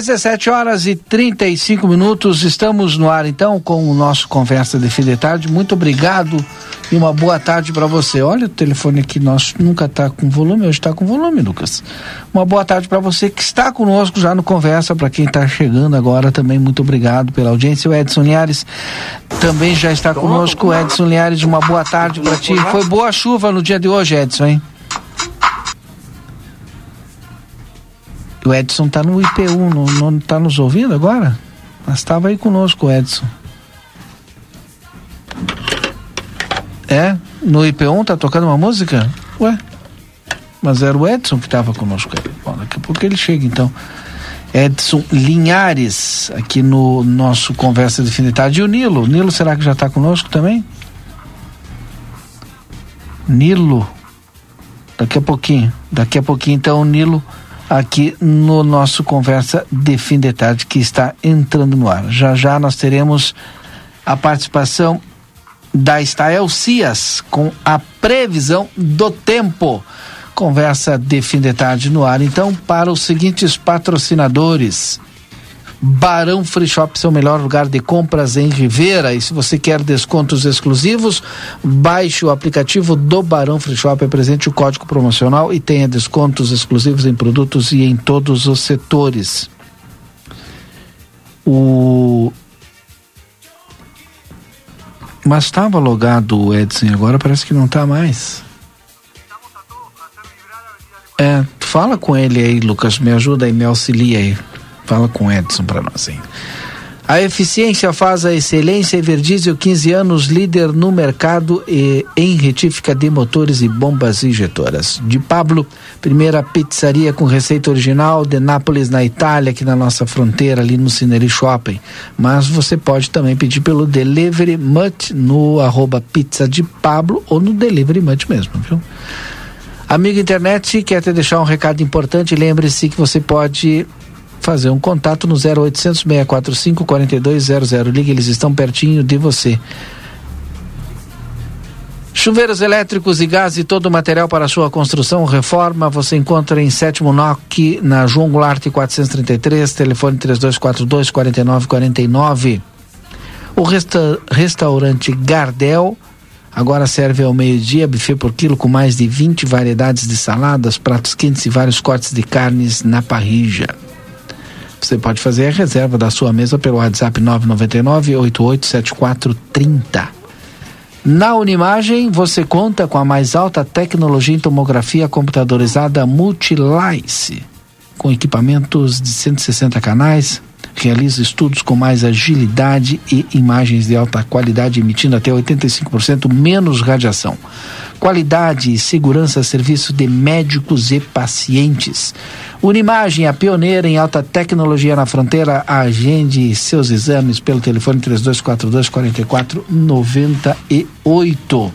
17 horas e 35 minutos, estamos no ar então com o nosso Conversa de Fim de Tarde. Muito obrigado e uma boa tarde para você. Olha o telefone aqui nosso, nunca está com volume, hoje está com volume, Lucas. Uma boa tarde para você que está conosco já no Conversa, para quem está chegando agora também, muito obrigado pela audiência. O Edson Linhares também já está conosco. Edson Linhares, uma boa tarde para ti. Foi boa chuva no dia de hoje, Edson, hein? O Edson está no IPU, não, não tá nos ouvindo agora? Mas estava aí conosco Edson. É? No IP1 tá tocando uma música? Ué? Mas era o Edson que estava conosco. Bom, daqui a pouco ele chega então. Edson Linhares, aqui no nosso Conversa de Fim. E o Nilo? Nilo, será que já está conosco também? Nilo. Daqui a pouquinho. Daqui a pouquinho, então, o Nilo aqui no nosso Conversa de Fim de Tarde, que está entrando no ar. Já já nós teremos a participação da Estael Cias com a previsão do tempo. Conversa de fim de tarde no ar. Então, para os seguintes patrocinadores. Barão Free Shop, seu melhor lugar de compras em Rivera. E se você quer descontos exclusivos, baixe o aplicativo do Barão Free Shop, apresente o código promocional e tenha descontos exclusivos em produtos e em todos os setores. O mas estava logado o Edson agora parece que não está mais. É, fala com ele aí, Lucas, me ajuda aí, me auxilia aí. Fala com o Edson para nós aí. A eficiência faz a excelência. Everdiesel, 15 anos, líder no mercado e em retífica de motores e bombas injetoras. De Pablo, primeira pizzaria com receita original de Nápoles, na Itália, aqui na nossa fronteira, ali no Cineri Shopping. Mas você pode também pedir pelo Delivery Much no arroba pizza de Pablo ou no Delivery Much mesmo, viu? Amigo internet, quer te deixar um recado importante? Lembre-se que você pode fazer um contato no 0800 645 4200. Ligue, eles estão pertinho de você. Chuveiros elétricos e gás e todo o material para sua construção, reforma, você encontra em Sétimo NOC, na João Goulart 433, telefone 3242 4949. O resta restaurante Gardel agora serve ao meio-dia buffet por quilo com mais de 20 variedades de saladas, pratos quentes e vários cortes de carnes na parrilla. Você pode fazer a reserva da sua mesa pelo WhatsApp 999 887430. Na Unimagem, você conta com a mais alta tecnologia em tomografia computadorizada Multilice, com equipamentos de 160 canais, realiza estudos com mais agilidade e imagens de alta qualidade, emitindo até 85% menos radiação. Qualidade e segurança serviço de médicos e pacientes. Unimagem, a pioneira em alta tecnologia na fronteira, agende seus exames pelo telefone 3242 4498.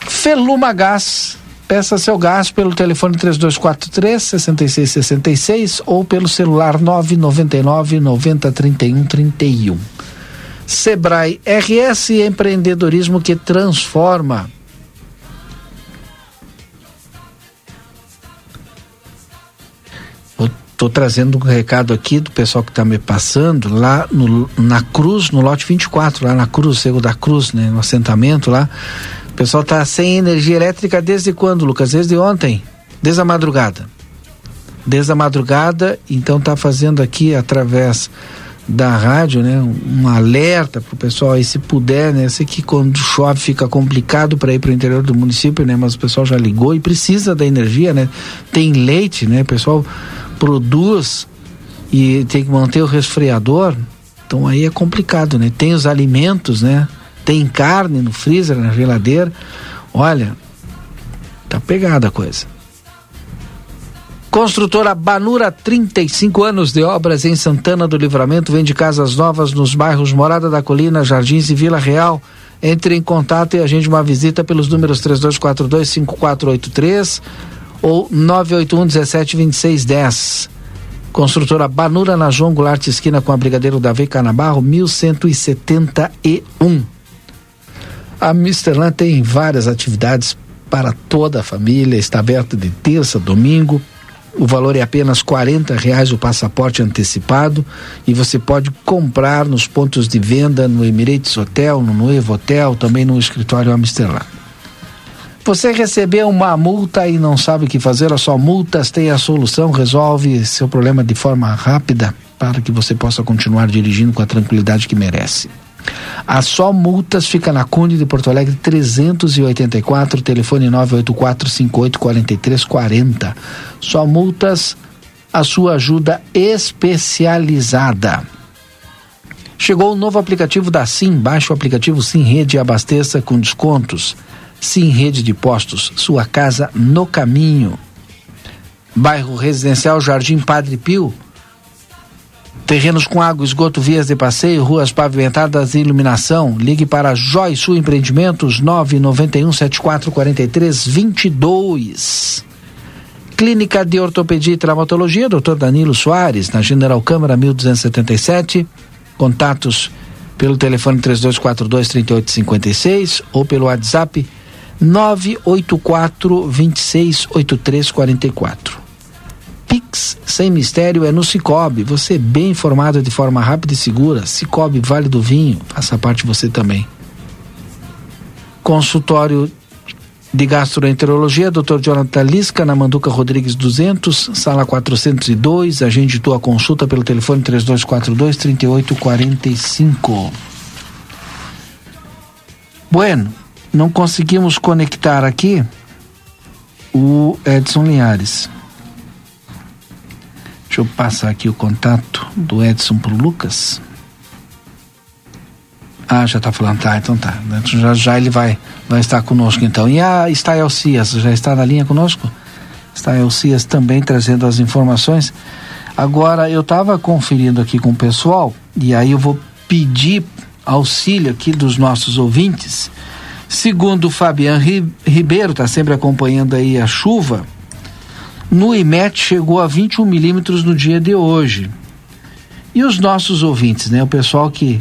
Feluma Gás Peça seu gás pelo telefone 3243 6666 ou pelo celular 999 90 31 31. Sebrae RS empreendedorismo que transforma. Estou trazendo um recado aqui do pessoal que está me passando lá no, na Cruz, no lote 24, lá na Cruz, Cego da Cruz, né, no assentamento lá. O pessoal está sem energia elétrica desde quando, Lucas? Desde ontem, desde a madrugada. Desde a madrugada, então está fazendo aqui através da rádio, né, um alerta para o pessoal aí se puder, né, sei que quando chove fica complicado para ir para o interior do município, né, mas o pessoal já ligou e precisa da energia, né, tem leite, né, o pessoal produz e tem que manter o resfriador, então aí é complicado, né, tem os alimentos, né, tem carne no freezer, na geladeira, olha, tá pegada a coisa. Construtora Banura, 35 anos de obras em Santana do Livramento, vende casas novas nos bairros Morada da Colina, Jardins e Vila Real. Entre em contato e agende uma visita pelos números 3242-5483 ou 981 17 26 10. Construtora Banura na João Goulart, esquina com a Brigadeiro Davi Canabarro, 1171. A Misterland tem várias atividades para toda a família, está aberta de terça a domingo o valor é apenas quarenta reais o passaporte antecipado e você pode comprar nos pontos de venda no Emirates Hotel, no Novo Hotel, também no escritório Amsterdã. Você recebeu uma multa e não sabe o que fazer, a sua multas tem a solução, resolve seu problema de forma rápida para que você possa continuar dirigindo com a tranquilidade que merece. A só multas fica na Conde de Porto Alegre 384, telefone 984584340. Só multas, a sua ajuda especializada. Chegou o novo aplicativo da Sim. Baixe o aplicativo Sim Rede e abasteça com descontos. Sim Rede de Postos, sua casa no caminho. Bairro Residencial Jardim Padre Pio, Terrenos com água, esgoto, vias de passeio, ruas pavimentadas e iluminação. Ligue para Joy Sul Empreendimentos 991 7443 22. Clínica de Ortopedia e Traumatologia, Dr. Danilo Soares, na General Câmara 1277. Contatos pelo telefone 3242 3856 ou pelo WhatsApp 984 268344. Pix sem mistério é no Cicobi. Você bem informado de forma rápida e segura. Cicobi Vale do Vinho, faça parte você também. Consultório de Gastroenterologia, Dr. Jonathan Lisca, na Manduca Rodrigues 200, sala 402. Agende tua consulta pelo telefone 3242 3845. Bueno, não conseguimos conectar aqui o Edson Linhares. Deixa eu passar aqui o contato do Edson pro Lucas. Ah, já está falando, tá, então tá. Então já, já ele vai, vai estar conosco então. E a Stael Cias, já está na linha conosco? Stael Cias também trazendo as informações. Agora, eu estava conferindo aqui com o pessoal, e aí eu vou pedir auxílio aqui dos nossos ouvintes. Segundo o Fabiano Ribeiro, está sempre acompanhando aí a chuva, no IMET chegou a 21 milímetros no dia de hoje. E os nossos ouvintes, né? O pessoal que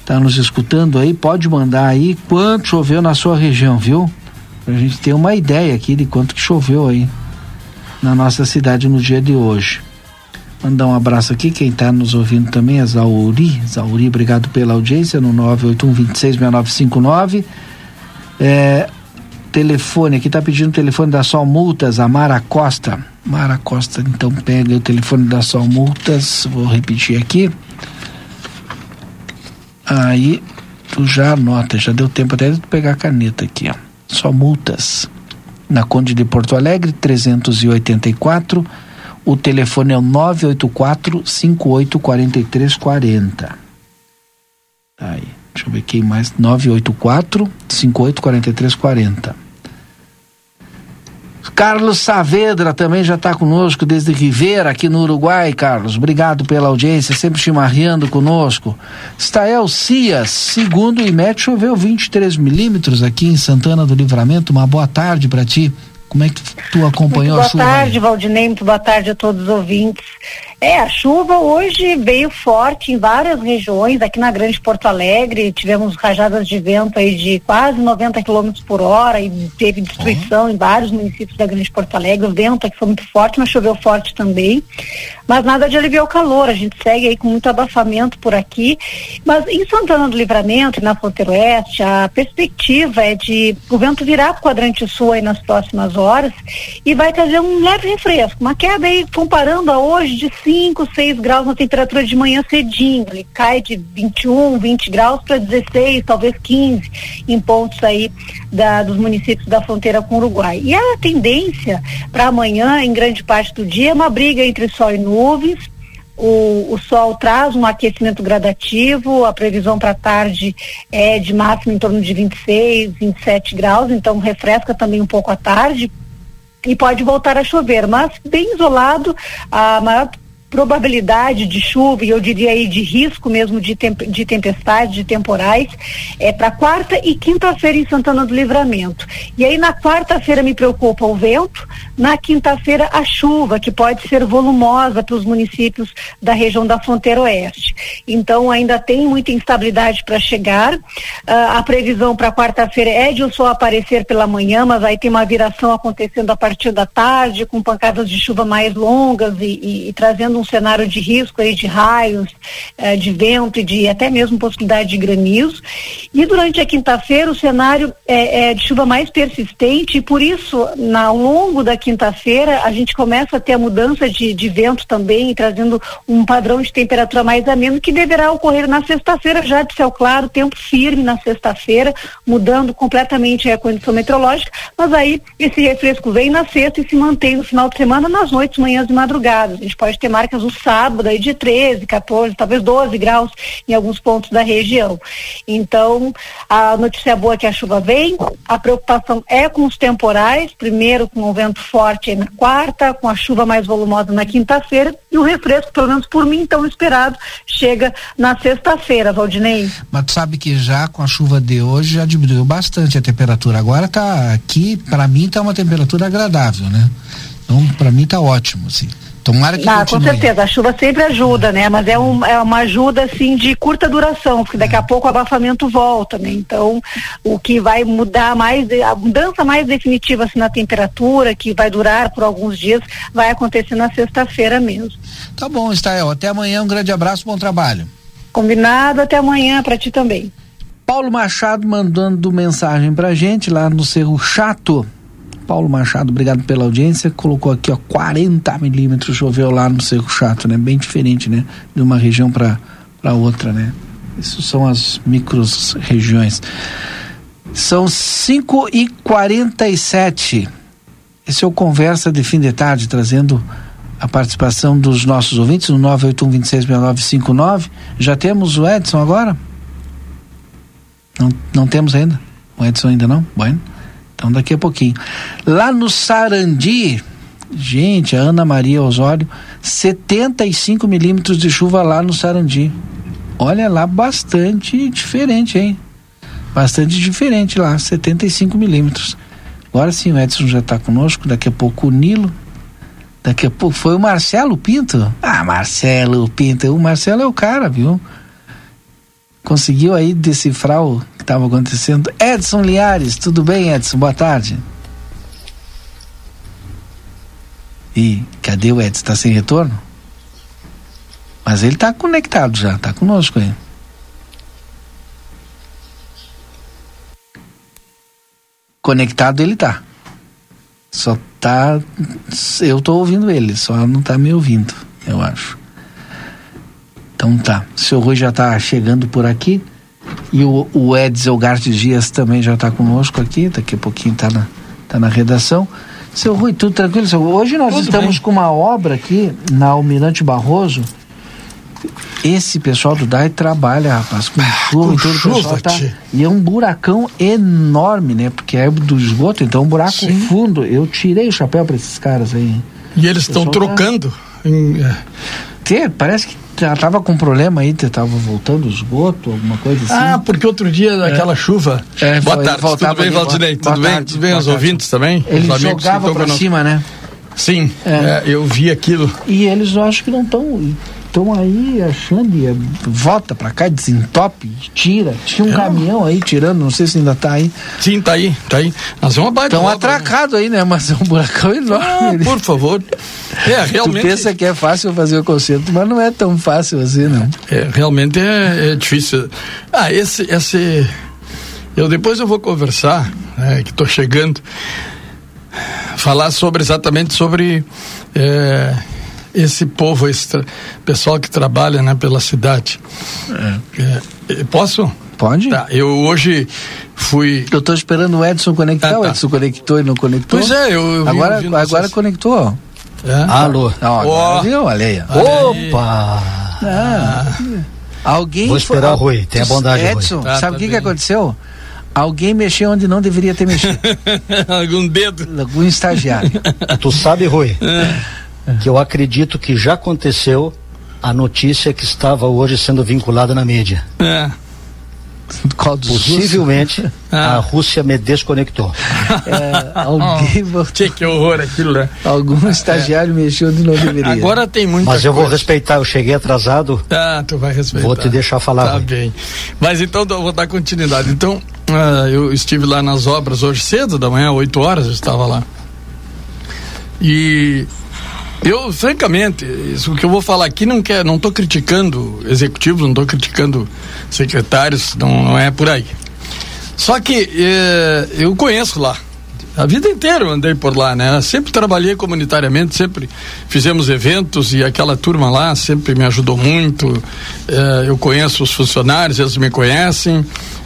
está nos escutando aí, pode mandar aí quanto choveu na sua região, viu? Pra gente ter uma ideia aqui de quanto que choveu aí na nossa cidade no dia de hoje. Mandar um abraço aqui, quem está nos ouvindo também é Zauri. Zauri, obrigado pela audiência no 981 26 6959. É, telefone, aqui está pedindo o telefone da Sol Multas, a Mara Costa. Mara Costa, então pega o telefone da Sol Multas, vou repetir aqui. Aí tu já anota, já deu tempo até de pegar a caneta aqui, ó. Só Multas. Na Conde de Porto Alegre, 384. O telefone é o 984 584340. Aí. Deixa eu ver quem mais. 984 584340. Carlos Saavedra também já está conosco desde Rivera, aqui no Uruguai, Carlos. Obrigado pela audiência, sempre chimarreando conosco. Stael Cias, segundo o IMET, choveu 23 milímetros aqui em Santana do Livramento. Uma boa tarde para ti. Como é que tu acompanhou muito a chuva? Boa tarde, aí? Valdinei. Muito boa tarde a todos os ouvintes. É, a chuva hoje veio forte em várias regiões, aqui na Grande Porto Alegre, tivemos rajadas de vento aí de quase 90 km por hora e teve destruição uhum. em vários municípios da Grande Porto Alegre. O vento aqui foi muito forte, mas choveu forte também. Mas nada de aliviar o calor, a gente segue aí com muito abafamento por aqui. Mas em Santana do Livramento, na fronteira oeste, a perspectiva é de o vento virar para o quadrante sul aí nas próximas horas e vai trazer um leve refresco, uma queda aí comparando a hoje de 5, 6 graus na temperatura de manhã cedinho. Ele cai de 21, 20 graus para 16, talvez 15 em pontos aí da, dos municípios da fronteira com o Uruguai. E a tendência para amanhã, em grande parte do dia, é uma briga entre sol e nuvens. O, o, sol traz um aquecimento gradativo, a previsão para tarde é de máximo em torno de 26, 27 graus, então refresca também um pouco à tarde e pode voltar a chover, mas bem isolado, a maior probabilidade de chuva, e eu diria aí de risco mesmo de, temp de tempestade, de temporais, é para quarta e quinta-feira em Santana do Livramento. E aí na quarta-feira me preocupa o vento, na quinta-feira a chuva, que pode ser volumosa para os municípios da região da fronteira oeste. Então ainda tem muita instabilidade para chegar. Uh, a previsão para quarta-feira é de o sol aparecer pela manhã, mas aí tem uma viração acontecendo a partir da tarde, com pancadas de chuva mais longas e, e, e trazendo cenário de risco aí de raios, eh, de vento e de até mesmo possibilidade de granizo. E durante a quinta-feira o cenário é, é, de chuva mais persistente e por isso, na, ao longo da quinta-feira, a gente começa a ter a mudança de, de vento também, trazendo um padrão de temperatura mais ameno que deverá ocorrer na sexta-feira, já de céu claro, tempo firme na sexta-feira, mudando completamente a condição meteorológica, mas aí esse refresco vem na sexta e se mantém no final de semana, nas noites, manhãs e madrugadas. A gente pode ter marcas marcas no sábado aí de 13, 14, talvez 12 graus em alguns pontos da região. Então, a notícia boa é que a chuva vem, a preocupação é com os temporais, primeiro com o vento forte na quarta, com a chuva mais volumosa na quinta-feira e o refresco, pelo menos por mim, tão esperado, chega na sexta-feira, Valdinei. Mas tu sabe que já com a chuva de hoje já diminuiu bastante a temperatura. Agora tá aqui, para mim tá uma temperatura agradável, né? Então, para mim tá ótimo, assim. Tomara que ah, Com certeza, a chuva sempre ajuda, né? Mas é, um, é uma ajuda, assim, de curta duração, porque daqui a pouco o abafamento volta, né? Então, o que vai mudar mais, a mudança mais definitiva, assim, na temperatura, que vai durar por alguns dias, vai acontecer na sexta-feira mesmo. Tá bom, Estael. Até amanhã, um grande abraço, bom trabalho. Combinado, até amanhã para ti também. Paulo Machado mandando mensagem pra gente lá no Cerro Chato. Paulo Machado, obrigado pela audiência. Colocou aqui, ó, 40 milímetros choveu lá no Cerro Chato, né? Bem diferente, né? De uma região para outra, né? Isso são as micros regiões. São 5 e 47 Esse é o Conversa de Fim de Tarde, trazendo a participação dos nossos ouvintes no 981 Já temos o Edson agora? Não, não temos ainda? O Edson ainda não? Bueno. Então daqui a pouquinho. Lá no Sarandi, gente, a Ana Maria Osório, 75 milímetros de chuva lá no Sarandi. Olha lá, bastante diferente, hein? Bastante diferente lá, 75 milímetros. Agora sim, o Edson já está conosco, daqui a pouco o Nilo. Daqui a pouco foi o Marcelo Pinto. Ah, Marcelo Pinto, o Marcelo é o cara, viu? Conseguiu aí decifrar o que estava acontecendo. Edson Liares, tudo bem, Edson? Boa tarde. E cadê o Edson? Está sem retorno? Mas ele está conectado já, está conosco aí. Conectado ele está. Só tá. Eu estou ouvindo ele, só não está me ouvindo, eu acho. Então tá. O seu Rui já está chegando por aqui. E o, o Edson Gartes Dias também já está conosco aqui, daqui a pouquinho está na, tá na redação. Seu Rui, tudo tranquilo? Seu, hoje nós tudo estamos bem. com uma obra aqui na Almirante Barroso. Esse pessoal do DAI trabalha, rapaz, com ah, chuva e todo chuva, tá, E é um buracão enorme, né? Porque é do esgoto, então é um buraco Sim. fundo. Eu tirei o chapéu para esses caras aí. E eles estão tá trocando. Tá... Em, é. Parece que já estava com problema aí, estava voltando o esgoto, alguma coisa assim. Ah, porque outro dia daquela é. chuva. É, Boa tarde, tudo bem, Valdinei? Tudo bem? Tudo bem, os ouvintes também? Ele jogava para cima, né? Sim, é. É, eu vi aquilo. E eles eu acho que não estão estão aí achando, e volta pra cá, desentope, tira. Tinha um é. caminhão aí tirando, não sei se ainda tá aí. Sim, tá aí, tá aí. Mas é uma baita Estão atracados né? aí, né? Mas é um buracão enorme. Ah, por favor. É, realmente. Tu pensa que é fácil fazer o concerto, mas não é tão fácil assim, não. É, realmente é, é difícil. Ah, esse, esse. Eu depois eu vou conversar, né, que estou chegando, falar sobre exatamente sobre. É, esse povo, esse pessoal que trabalha né, pela cidade. É. É, posso? Pode. Tá, eu hoje fui. Eu estou esperando o Edson conectar. Ah, tá. O Edson conectou e não conectou. Pois é, eu. eu agora agora conectou. É? Alô. Ó, oh. viu? Olha aí. Opa! Ah. Alguém. Vou esperar foi... o Rui, tem a bondade. Edson, tá, sabe o tá que, que aconteceu? Alguém mexeu onde não deveria ter mexido. Algum dedo. Algum estagiário. tu sabe, Rui? É que eu acredito que já aconteceu a notícia que estava hoje sendo vinculada na mídia. É. Possivelmente ah. a Rússia me desconectou. É, alguém oh, que, que horror aquilo, né? Algum estagiário é. mexeu onde não deveria. Agora tem muita Mas eu coisa. vou respeitar, eu cheguei atrasado. Ah, tu vai respeitar. Vou te deixar falar. Tá bem. Mas então eu vou dar continuidade. Então, uh, eu estive lá nas obras hoje cedo da manhã, 8 horas eu estava lá. E eu, francamente, isso que eu vou falar aqui não quer, não estou criticando executivos, não estou criticando secretários, não, não, é por aí. Só que é, eu conheço lá. A vida inteira eu andei por lá, né? Sempre trabalhei comunitariamente, sempre fizemos eventos e aquela turma lá sempre me ajudou muito. É, eu conheço os funcionários, eles me conhecem.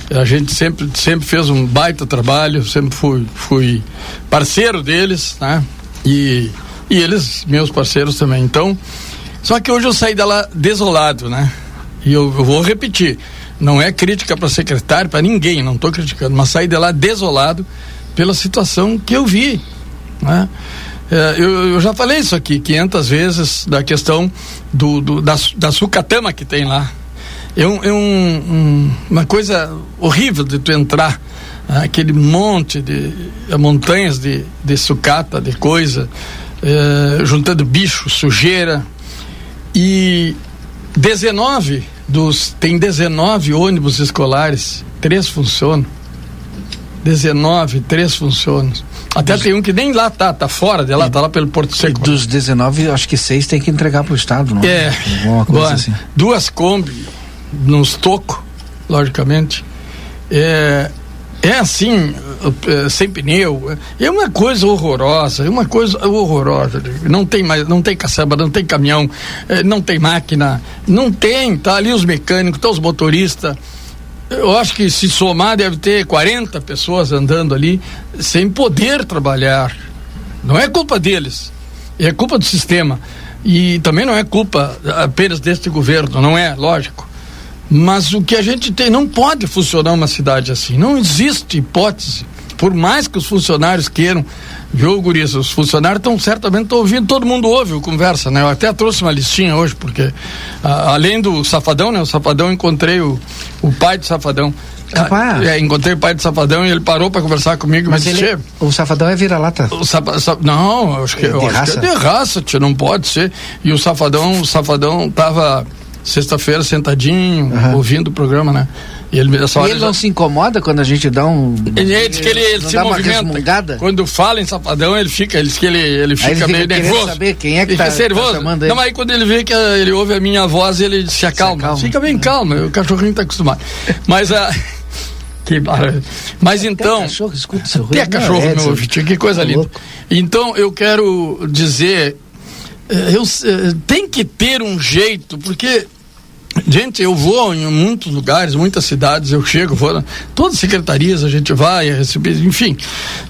A gente sempre, sempre fez um baita trabalho, sempre fui, fui parceiro deles, né? E e eles, meus parceiros também. Então, só que hoje eu saí dela desolado, né? E eu, eu vou repetir, não é crítica para secretário, para ninguém, não estou criticando, mas saí de lá desolado pela situação que eu vi, né? É, eu, eu, já falei isso aqui 500 vezes da questão do, do da, da sucatama que tem lá. É, um, é um, um, uma coisa horrível de tu entrar né? aquele monte de montanhas de, de sucata, de coisa é, juntando bicho, sujeira. E 19 dos. Tem 19 ônibus escolares, três funcionam. 19, três funcionam. Até dos... tem um que nem lá tá, tá fora de lá, e, tá lá pelo Porto Seco. Dos 19, acho que seis tem que entregar pro Estado, não é? Alguma coisa assim. Duas Kombi, nos toco, logicamente. É, é assim, eh, sem pneu, é uma coisa horrorosa, é uma coisa horrorosa. Não tem mais, não tem caçamba, não tem caminhão, eh, não tem máquina, não tem, tá ali os mecânicos, tá os motoristas. Eu acho que se somar deve ter 40 pessoas andando ali sem poder trabalhar. Não é culpa deles, é culpa do sistema. E também não é culpa apenas deste governo, não é, lógico. Mas o que a gente tem não pode funcionar uma cidade assim. Não existe hipótese. Por mais que os funcionários queiram, viu, Gurias? Os funcionários estão certamente estão ouvindo, todo mundo ouve o conversa, né? Eu até trouxe uma listinha hoje, porque a, além do Safadão, né? O Safadão encontrei o, o pai do Safadão. Capaz. É, encontrei o pai do Safadão e ele parou para conversar comigo. Mas ele, o Safadão é vira-lata. Não, acho que, é de, raça. que é de raça, tia, não pode ser. E o Safadão, o Safadão tava sexta-feira sentadinho, uhum. ouvindo o programa, né? E ele, essa hora ele já... não se incomoda quando a gente dá um. Ele diz que ele, ele se movimenta. Quando fala em safadão, ele fica, ele diz que ele, ele fica, ele fica meio nervoso. saber quem é que tá, nervoso. Tá chamando Não, mas aí quando ele vê que ele ouve a minha voz, ele se acalma. Se acalma. Fica bem calmo, o cachorrinho tá acostumado. Mas a. Que maravilha. Mas Até então. cachorro, escuta seu Até cachorro, é, meu ouvido, que coisa tá linda. Então eu quero dizer. Eh, eu, eh, tem que ter um jeito, porque Gente, eu vou em muitos lugares, muitas cidades, eu chego, vou, todas as secretarias a gente vai receber, enfim,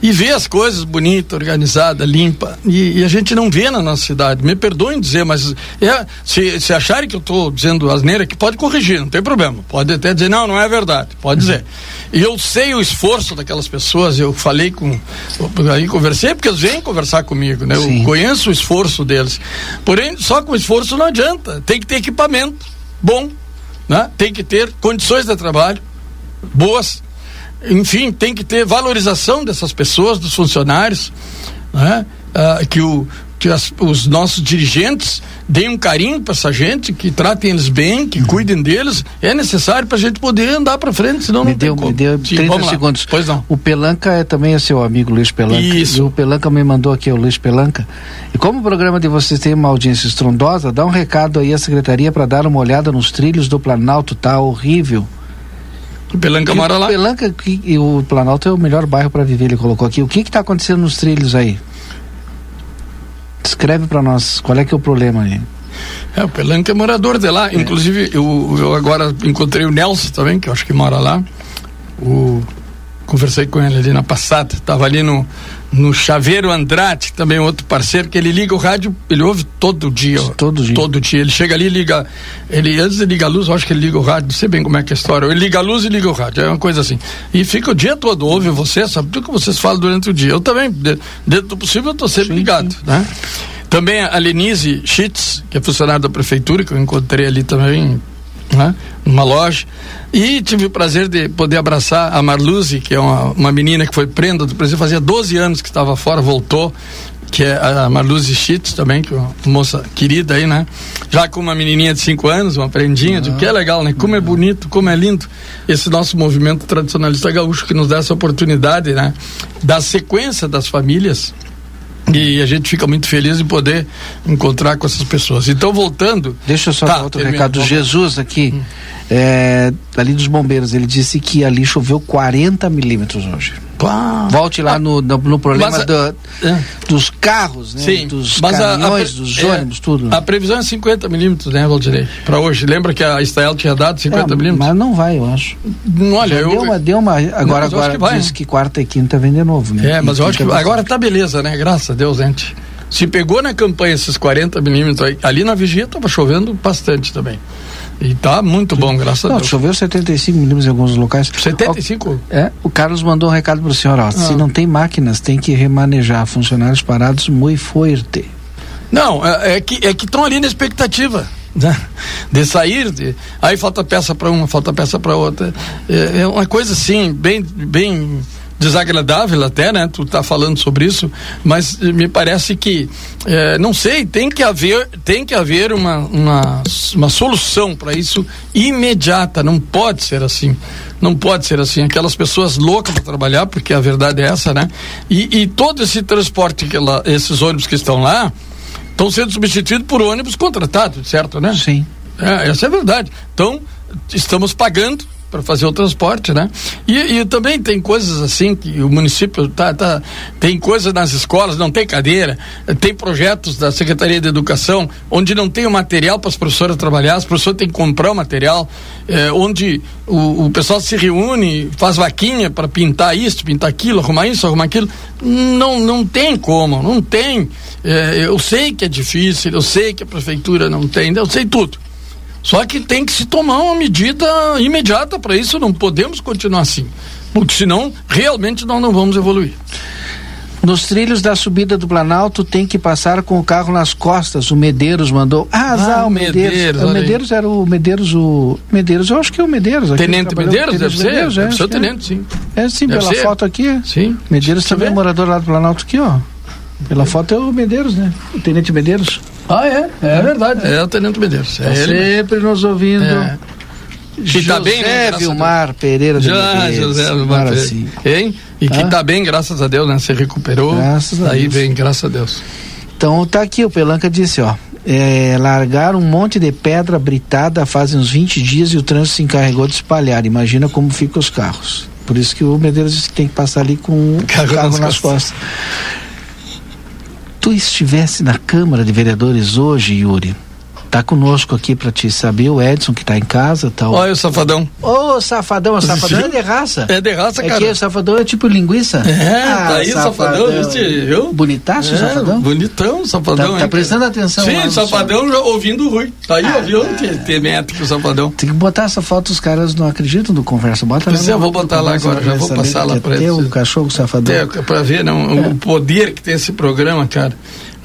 e vê as coisas bonitas, organizadas, limpa, e, e, a gente não vê na nossa cidade. Me perdoem dizer, mas é, se, se acharem que eu estou dizendo asneira, que pode corrigir, não tem problema. Pode até dizer, não, não é verdade, pode dizer. E eu sei o esforço daquelas pessoas, eu falei com, aí conversei, porque eles vêm conversar comigo, né? Eu Sim. conheço o esforço deles. Porém, só com esforço não adianta, tem que ter equipamento bom, né? tem que ter condições de trabalho boas, enfim, tem que ter valorização dessas pessoas, dos funcionários, né? Ah, que o, que as, os nossos dirigentes deem um carinho para essa gente, que tratem eles bem, que cuidem deles. É necessário para a gente poder andar para frente, senão me não deu, tem como. Me deu Sim, 30 segundos. Pois não. O Pelanca é também é seu amigo Luiz Pelanca. Isso. E o Pelanca me mandou aqui, o Luiz Pelanca. E como o programa de vocês tem uma audiência estrondosa, dá um recado aí à secretaria para dar uma olhada nos trilhos do Planalto, tá horrível. O Pelanca que mora lá. Pelanca e o Planalto é o melhor bairro para viver, ele colocou aqui. O que está acontecendo nos trilhos aí? Descreve para nós qual é que é o problema aí. É, o Pelanca é morador de lá. É. Inclusive, eu, eu agora encontrei o Nelson também, que eu acho que mora lá. O, conversei com ele ali na passada. Estava ali no, no Chaveiro Andrade, também outro parceiro, que ele liga o rádio, ele ouve todo dia. Todo dia. Todo dia. Ele chega ali e liga. Ele, antes de ligar a luz, eu acho que ele liga o rádio, não sei bem como é que é a história. Ele liga a luz e liga o rádio. É uma coisa assim. E fica o dia todo, ouve você, sabe tudo que vocês falam durante o dia. Eu também, dentro do possível, eu estou sempre sim, ligado, sim. né? Também a Lenise Schitz, que é funcionária da prefeitura, que eu encontrei ali também, né? Numa loja. E tive o prazer de poder abraçar a Marluze, que é uma, uma menina que foi prenda do Brasil, fazia 12 anos que estava fora, voltou, que é a Marluze Schitz também, que é uma moça querida aí, né? Já com uma menininha de 5 anos, uma prendinha, de que é legal, né? Como é bonito, como é lindo esse nosso movimento tradicionalista gaúcho que nos dá essa oportunidade, né? Da sequência das famílias e a gente fica muito feliz em poder encontrar com essas pessoas. Então, voltando. Deixa eu só tá, dar outro recado. Jesus aqui, hum. É, ali dos bombeiros, ele disse que ali choveu 40 milímetros hoje. Pá. Volte lá ah, no, no, no, problema mas, do, é. dos carros, né? Sim, dos caminhões, a, a, dos é, ônibus, tudo. A previsão é 50 milímetros, né, Valdirei? Para hoje. Lembra que a Estael tinha dado 50 é, milímetros? Mas não vai, eu acho. Olha, eu. Deu uma, deu uma agora, não, agora que vai, diz que quarta e quinta vem de novo, né? É, mas e eu acho que agora tá beleza, né? Graças a Deus, gente. Se pegou na campanha esses 40 milímetros, ali na vigia tava chovendo bastante também. E tá muito bom, graças Não, a Deus. Choveu 75 milímetros em alguns locais. 75? É, o Carlos mandou um recado para o senhor, ó, ah. se não tem máquinas, tem que remanejar funcionários parados muito forte. Não, é, é que é que estão ali na expectativa. Né? De sair, de, aí falta peça para uma, falta peça para outra. É, é, uma coisa assim, bem, bem desagradável até, né? Tu tá falando sobre isso, mas me parece que, é, não sei, tem que haver, tem que haver uma, uma, uma solução para isso imediata, não pode ser assim, não pode ser assim, aquelas pessoas loucas para trabalhar, porque a verdade é essa, né? E, e todo esse transporte, que ela, esses ônibus que estão lá, estão sendo substituídos por ônibus contratados, certo, né? Sim. É, essa é a verdade. Então, estamos pagando para fazer o transporte, né? E, e, também tem coisas assim que o município tá, tá tem coisas nas escolas, não tem cadeira, tem projetos da Secretaria de Educação onde não tem o material para as professoras trabalhar, as professoras têm que comprar o material, eh, onde o, o, pessoal se reúne, faz vaquinha para pintar isso, pintar aquilo, arrumar isso, arrumar aquilo. Não, não tem como, não tem. Eh, eu sei que é difícil, eu sei que a prefeitura não tem, eu sei tudo. Só que tem que se tomar uma medida imediata para isso, não podemos continuar assim. Porque senão, realmente, nós não vamos evoluir. Nos trilhos da subida do Planalto tem que passar com o carro nas costas. O Medeiros mandou. Ah, ah o Medeiros. Medeiros, o Medeiros era o Medeiros, o. Medeiros, eu acho que é o Medeiros. Aqui, tenente Medeiros, deve ser? Medeiros, é, deve ser o tenente, é. sim. É sim, deve pela ser. foto aqui. Sim. Medeiros também é morador lá do Planalto aqui, ó. Pela foto é o Medeiros, né? O tenente Medeiros. Ah, é? É, é verdade. É o Tenente Medeiros. É tá ele. sempre nos ouvindo. É. Que tá bem, né? Vilmar Pereira de Já, Medeiros. José Vilmar Pereira. Assim. Hein? E que ah? tá bem, graças a Deus, né? Se recuperou. Graças a Deus. vem, graças a Deus. Então tá aqui, o Pelanca disse, ó. É, largaram um monte de pedra britada fazem uns 20 dias e o trânsito se encarregou de espalhar. Imagina como ficam os carros. Por isso que o Medeiros disse que tem que passar ali com o carro, carro nas, nas costas. costas tu estivesse na Câmara de Vereadores hoje, Yuri, Tá conosco aqui para te saber o Edson que tá em casa, tá. Olha o safadão. Ô, oh, safadão, o safadão é de raça. É de raça, é cara. É que o safadão é tipo linguiça. É, ah, tá aí o safadão, viu? Bonitaço o é, safadão. Bonitão o safadão. Tá, tá prestando atenção Sim, o safadão já ouvindo o Rui. Tá aí, ah, ouviu? Ah, tem, tem métrico o safadão. Tem que botar essa foto, os caras não acreditam no conversa. Bota pois é, eu vou botar lá agora, já vou passar lá para eles. o cachorro safadão. É, para ver não, é. o poder que tem esse programa, cara.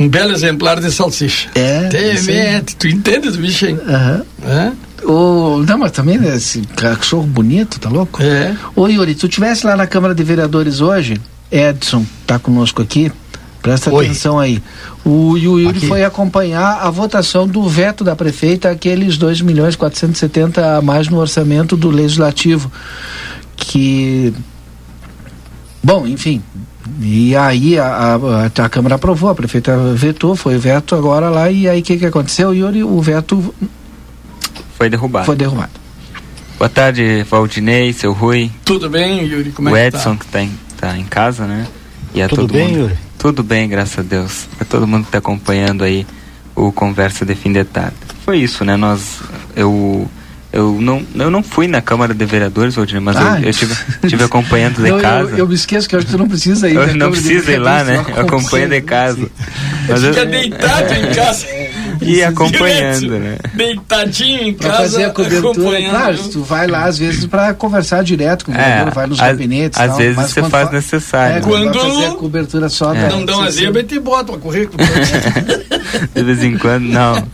Um belo exemplar de salsicha. É. Tem, tu entende bicho, hein? Aham. O, não, mas também né, esse cachorro bonito, tá louco? É. Ô Yuri, tu estivesse lá na Câmara de Vereadores hoje, Edson tá conosco aqui, Presta Oi. atenção aí. O, o Yuri Aqui. foi acompanhar a votação do veto da prefeita, aqueles 2 milhões 470 a mais no orçamento do legislativo. Que. Bom, enfim. E aí a, a, a Câmara aprovou, a prefeita vetou, foi veto agora lá, e aí o que, que aconteceu, Yuri? O veto. Foi derrubado. Foi derrubado. Boa tarde, Valdinei, seu Rui. Tudo bem, Yuri? Como é o que Edson, tá? que está em, tá em casa, né? E a Tudo todo bem, mundo. Yuri? Tudo bem, graças a Deus. É todo mundo que está acompanhando aí o Conversa de Fim de Tarde. Foi isso, né? Nós, eu, eu não, eu não fui na Câmara de Vereadores, hoje, mas ah, eu, eu tive, tive acompanhando de não, casa. Eu, eu, me esqueço que hoje tu não precisa ir. Hoje não precisa ir lá, né? Eu acompanho de casa. Mas Fica eu, deitado em casa. E acompanhando, né? Deitadinho em casa. Pra fazer a cobertura. Claro, tu vai lá às vezes para conversar direto com o vereador, é, vai nos gabinetes. Às tal, vezes você faz fa necessário. É, quando, quando fazer a cobertura só é. da. Não dão a zebra e te bota pra correr. De vez em quando, não.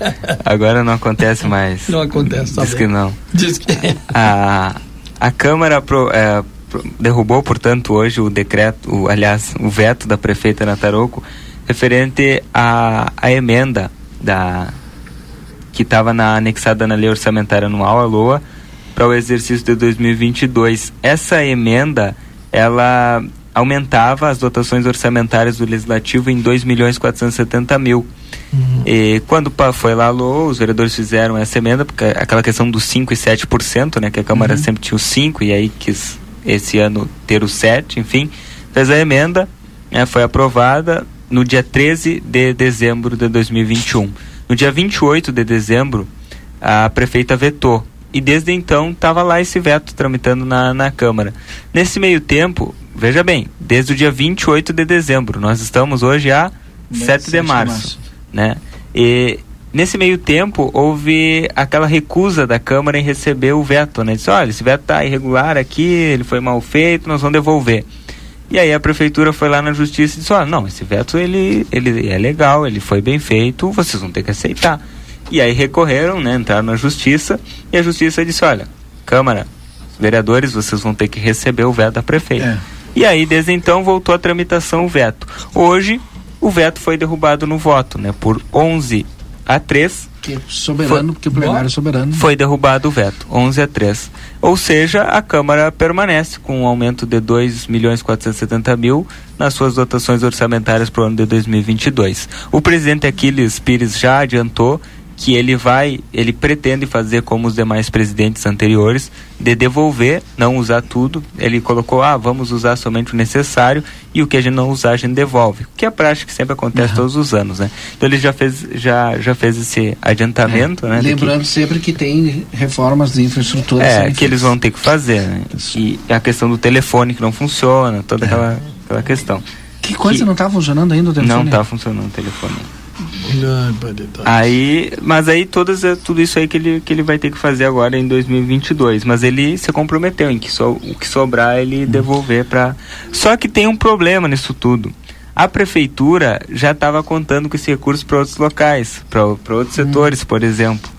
Agora não acontece mais. Não acontece, tá Diz bem. que não. Diz que. A, a Câmara pro, é, derrubou, portanto, hoje o decreto, o, aliás, o veto da prefeita Nataroco referente à, à emenda da que estava anexada na lei orçamentária anual, a LOA, para o exercício de 2022. Essa emenda, ela aumentava as dotações orçamentárias do legislativo em 2 milhões 470 mil. Uhum. E quando foi lá a LOA, os vereadores fizeram essa emenda, porque aquela questão dos 5 e 7%, né, que a Câmara uhum. sempre tinha o 5 e aí quis esse ano ter o 7, enfim, fez a emenda, né, foi aprovada, no dia 13 de dezembro de 2021. No dia 28 de dezembro, a prefeita vetou. E desde então estava lá esse veto tramitando na, na Câmara. Nesse meio tempo, veja bem, desde o dia 28 de dezembro, nós estamos hoje a 7 de março, março. Né? E nesse meio tempo houve aquela recusa da Câmara em receber o veto, né? Disse, olha, esse veto está irregular aqui, ele foi mal feito, nós vamos devolver. E aí a prefeitura foi lá na justiça e disse: "Olha, não, esse veto ele, ele é legal, ele foi bem feito, vocês vão ter que aceitar". E aí recorreram, né, entraram na justiça e a justiça disse: "Olha, Câmara, vereadores, vocês vão ter que receber o veto da prefeita". É. E aí desde então voltou a tramitação o veto. Hoje o veto foi derrubado no voto, né, por 11 a 3 porque soberano, foi, porque o plenário é soberano. Foi derrubado o veto, 11 a 3. Ou seja, a Câmara permanece com um aumento de 2 milhões 470 mil nas suas dotações orçamentárias para o ano de 2022. O presidente Aquiles Pires já adiantou que ele vai, ele pretende fazer como os demais presidentes anteriores, de devolver, não usar tudo. Ele colocou, ah, vamos usar somente o necessário e o que a gente não usar a gente devolve, que é a prática que sempre acontece uhum. todos os anos, né? Então ele já fez, já, já fez esse adiantamento, é. né? Lembrando que, sempre que tem reformas de infraestrutura. É, que eles vão ter que fazer, né? E a questão do telefone que não funciona, toda é. aquela, aquela questão. Que coisa que, não está funcionando ainda o telefone? Não está funcionando o telefone. Aí, mas aí todas, é tudo isso aí que ele, que ele vai ter que fazer agora em 2022. Mas ele se comprometeu em que so, o que sobrar ele devolver para. Só que tem um problema nisso tudo. A prefeitura já estava contando com esse recurso para outros locais, para outros hum. setores, por exemplo.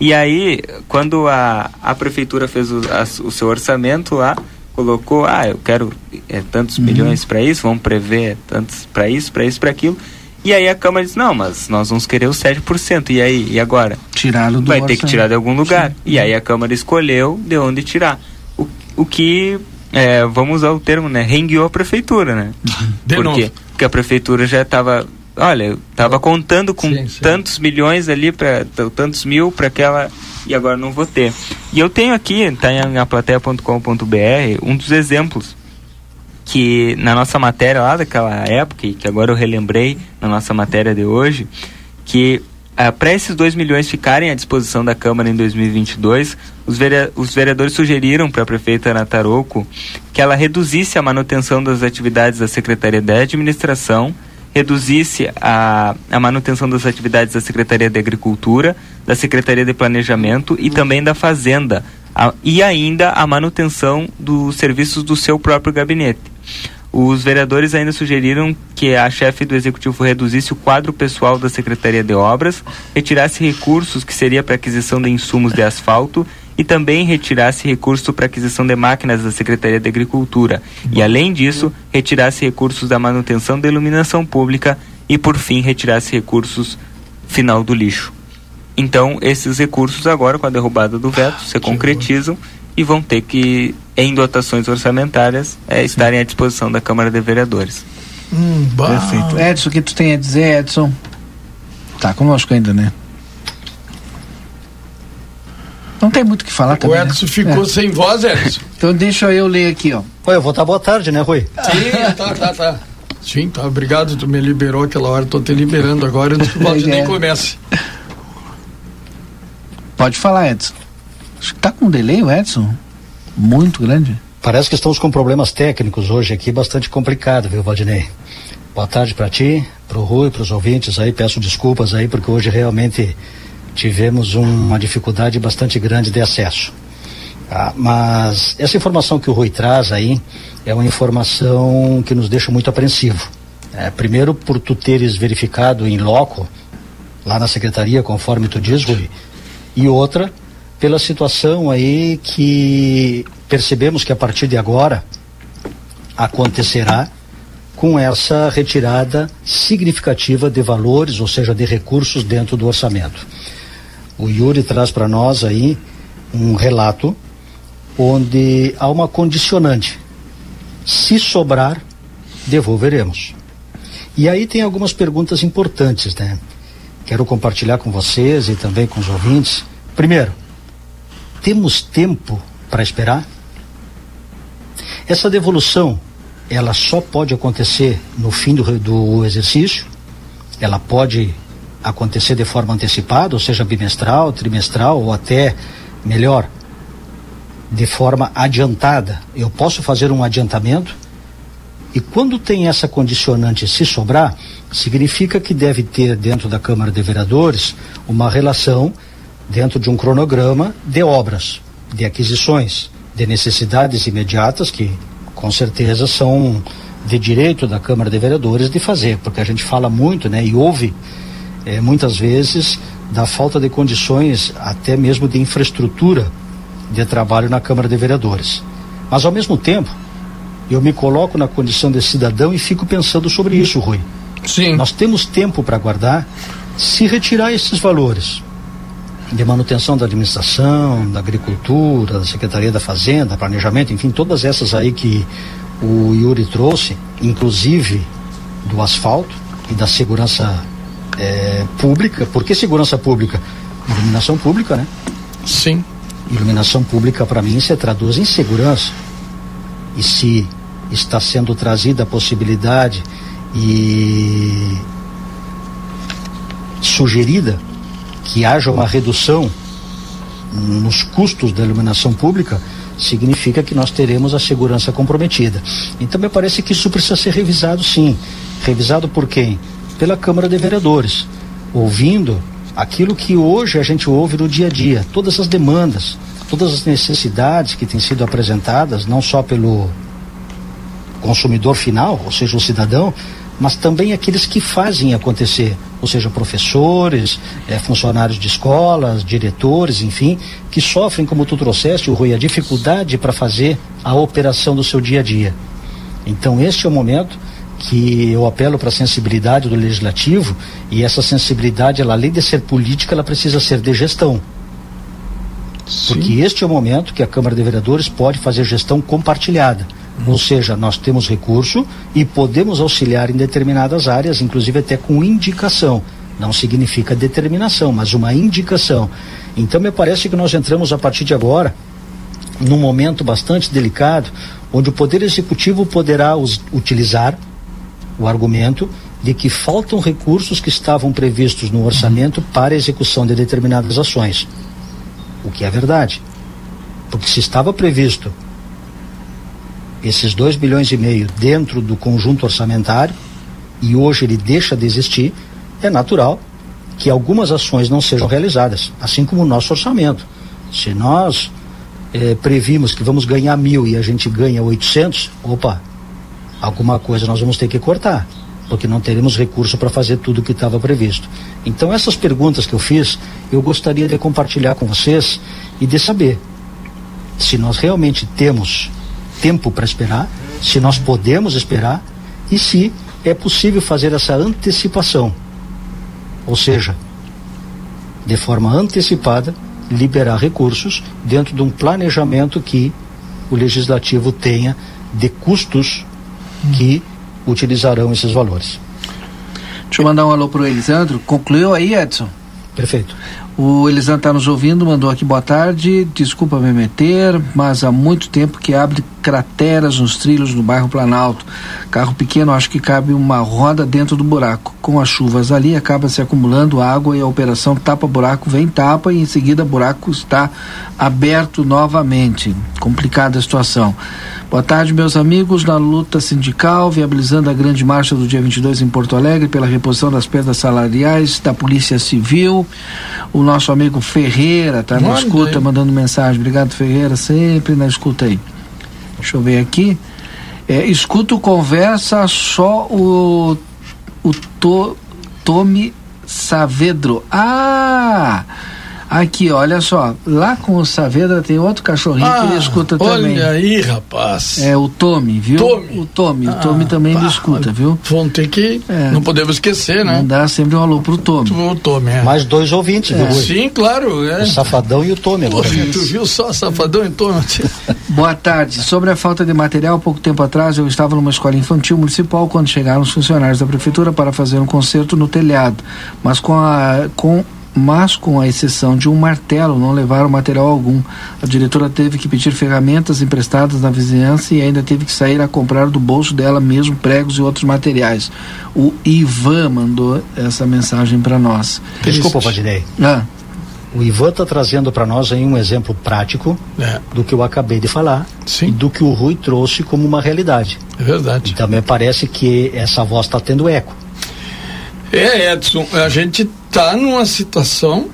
E aí, quando a, a prefeitura fez o, a, o seu orçamento lá, colocou, ah, eu quero é, tantos hum. milhões para isso, vamos prever tantos para isso, para isso, para aquilo. E aí a Câmara disse, não, mas nós vamos querer os 7%. E aí, e agora? Tirá-lo do Vai ter que tirar de algum lugar. Sim. E aí a Câmara escolheu de onde tirar. O, o que, é, vamos usar o termo, né? Rengueou a prefeitura, né? De Por novo. quê? Porque a prefeitura já estava olha, estava contando com sim, sim. tantos milhões ali para tantos mil para aquela e agora não vou ter. E eu tenho aqui, está em aplateia.com.br, um dos exemplos que na nossa matéria lá daquela época, e que agora eu relembrei na nossa matéria de hoje, que uh, para esses 2 milhões ficarem à disposição da Câmara em 2022, os, os vereadores sugeriram para a prefeita Ana Tarouco que ela reduzisse a manutenção das atividades da Secretaria de Administração, reduzisse a, a manutenção das atividades da Secretaria de Agricultura, da Secretaria de Planejamento e também da Fazenda, a, e ainda a manutenção dos serviços do seu próprio gabinete. Os vereadores ainda sugeriram que a chefe do executivo reduzisse o quadro pessoal da Secretaria de Obras, retirasse recursos que seria para aquisição de insumos de asfalto e também retirasse recurso para aquisição de máquinas da Secretaria de Agricultura e, além disso, retirasse recursos da manutenção da iluminação pública e, por fim, retirasse recursos final do lixo. Então, esses recursos agora, com a derrubada do veto, se concretizam e vão ter que, em dotações orçamentárias, é, estarem à disposição da Câmara de Vereadores. Hum, Perfeito. Edson, o que tu tem a dizer, Edson? Tá conosco ainda, né? Não tem muito o que falar também. O né? Edson né? ficou é. sem voz, Edson. então deixa eu ler aqui, ó. Oi, eu vou estar boa tarde, né, Rui? Sim, tá, tá, tá. Sim, tá. Obrigado, tu me liberou aquela hora, tô te liberando agora antes que o Valdir nem comece. Pode falar, Edson. Acho que tá com um delay o Edson. Muito grande. Parece que estamos com problemas técnicos hoje aqui, bastante complicado, viu, Valdinei? Boa tarde para ti, para o Rui, para os ouvintes aí. Peço desculpas aí, porque hoje realmente tivemos um, uma dificuldade bastante grande de acesso. Ah, mas essa informação que o Rui traz aí é uma informação que nos deixa muito apreensivo. É, primeiro, por tu teres verificado em loco, lá na secretaria, conforme tu diz, Rui, e outra, pela situação aí que percebemos que a partir de agora acontecerá com essa retirada significativa de valores, ou seja, de recursos dentro do orçamento. O Yuri traz para nós aí um relato onde há uma condicionante. Se sobrar, devolveremos. E aí tem algumas perguntas importantes, né? Quero compartilhar com vocês e também com os ouvintes. Primeiro, temos tempo para esperar? Essa devolução ela só pode acontecer no fim do, do exercício, ela pode acontecer de forma antecipada, ou seja, bimestral, trimestral ou até melhor, de forma adiantada. Eu posso fazer um adiantamento e quando tem essa condicionante se sobrar, significa que deve ter dentro da Câmara de Vereadores uma relação dentro de um cronograma de obras, de aquisições, de necessidades imediatas que com certeza são de direito da Câmara de Vereadores de fazer, porque a gente fala muito, né, e ouve é, muitas vezes da falta de condições, até mesmo de infraestrutura de trabalho na Câmara de Vereadores. Mas ao mesmo tempo, eu me coloco na condição de cidadão e fico pensando sobre isso, Rui. Sim. Nós temos tempo para guardar. Se retirar esses valores de manutenção da administração, da agricultura, da Secretaria da Fazenda, planejamento, enfim, todas essas aí que o Yuri trouxe, inclusive do asfalto e da segurança é, pública. Por que segurança pública? Iluminação pública, né? Sim. Iluminação pública, para mim, se traduz em segurança. E se está sendo trazida a possibilidade e sugerida que haja uma redução nos custos da iluminação pública, significa que nós teremos a segurança comprometida. Então me parece que isso precisa ser revisado sim. Revisado por quem? Pela Câmara de Vereadores, ouvindo aquilo que hoje a gente ouve no dia a dia, todas as demandas, todas as necessidades que têm sido apresentadas, não só pelo consumidor final, ou seja, o cidadão, mas também aqueles que fazem acontecer, ou seja, professores, é, funcionários de escolas, diretores, enfim, que sofrem, como tu trouxeste, o Rui, a dificuldade para fazer a operação do seu dia a dia. Então, este é o momento que eu apelo para a sensibilidade do legislativo e essa sensibilidade, ela, além de ser política, ela precisa ser de gestão. Sim. Porque este é o momento que a Câmara de Vereadores pode fazer gestão compartilhada ou seja, nós temos recurso e podemos auxiliar em determinadas áreas, inclusive até com indicação. Não significa determinação, mas uma indicação. Então, me parece que nós entramos a partir de agora num momento bastante delicado, onde o Poder Executivo poderá us, utilizar o argumento de que faltam recursos que estavam previstos no orçamento para execução de determinadas ações. O que é verdade. Porque se estava previsto esses 2 bilhões e meio dentro do conjunto orçamentário e hoje ele deixa de existir, é natural que algumas ações não sejam realizadas, assim como o nosso orçamento. Se nós eh, previmos que vamos ganhar mil e a gente ganha 800, opa, alguma coisa nós vamos ter que cortar, porque não teremos recurso para fazer tudo o que estava previsto. Então, essas perguntas que eu fiz, eu gostaria de compartilhar com vocês e de saber se nós realmente temos tempo para esperar, se nós podemos esperar e se é possível fazer essa antecipação. Ou seja, de forma antecipada, liberar recursos dentro de um planejamento que o legislativo tenha de custos que utilizarão esses valores. Deixa eu mandar um alô pro Elisandro. Concluiu aí, Edson? Perfeito. O Elisandro está nos ouvindo, mandou aqui boa tarde. Desculpa me meter, mas há muito tempo que abre crateras nos trilhos no bairro Planalto. Carro pequeno, acho que cabe uma roda dentro do buraco. Com as chuvas ali, acaba se acumulando água e a operação tapa-buraco vem tapa e em seguida buraco está aberto novamente. Complicada a situação. Boa tarde, meus amigos. Na luta sindical, viabilizando a grande marcha do dia 22 em Porto Alegre pela reposição das perdas salariais da Polícia Civil. O nosso amigo Ferreira está na escuta, mandando mensagem. Obrigado, Ferreira, sempre na escuta aí. Deixa eu ver aqui. É, escuto conversa só o, o to, Tome Saavedro. Ah! Aqui, olha só, lá com o Saavedra tem outro cachorrinho ah, que ele escuta olha também. Olha aí, rapaz. É o Tommy, viu? Tommy. O Tommy, ah, o Tommy também ele escuta, viu? Vamos ter que, é. não podemos esquecer, né? Mandar sempre um alô pro Tommy. O Tommy, é. Mais dois ouvintes, É. viu? Sim, claro. É. O Safadão e o Tommy agora. Pô, tu viu só Safadão e Tommy? Boa tarde. Sobre a falta de material, pouco tempo atrás eu estava numa escola infantil municipal quando chegaram os funcionários da prefeitura para fazer um concerto no telhado, mas com a com mas com a exceção de um martelo não levaram material algum. A diretora teve que pedir ferramentas emprestadas na vizinhança e ainda teve que sair a comprar do bolso dela mesmo pregos e outros materiais. O Ivan mandou essa mensagem para nós. Desculpa, Vadinei. Ah, O Ivan está trazendo para nós aí um exemplo prático É, do que eu acabei de falar Sim. e do que o Rui trouxe como uma realidade. é verdade. Então me parece que essa voz está tendo eco. É, Edson, a gente está numa situação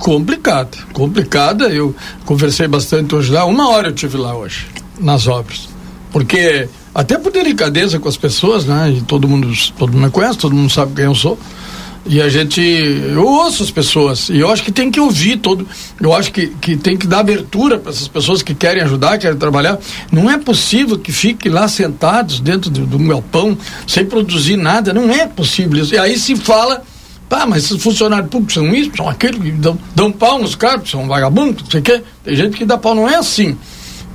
complicada. Complicada, eu conversei bastante hoje lá, uma hora eu tive lá hoje, nas obras. Porque, até por delicadeza com as pessoas, né? E todo mundo, todo mundo me conhece, todo mundo sabe quem eu sou. E a gente, eu ouço as pessoas, e eu acho que tem que ouvir todo, eu acho que, que tem que dar abertura para essas pessoas que querem ajudar, querem trabalhar. Não é possível que fiquem lá sentados dentro do, do galpão, sem produzir nada, não é possível isso. E aí se fala, pá, mas esses funcionários públicos são isso, são aquilo, que dão, dão pau nos caras, são vagabundos, não sei o quê. Tem gente que dá pau, não é assim.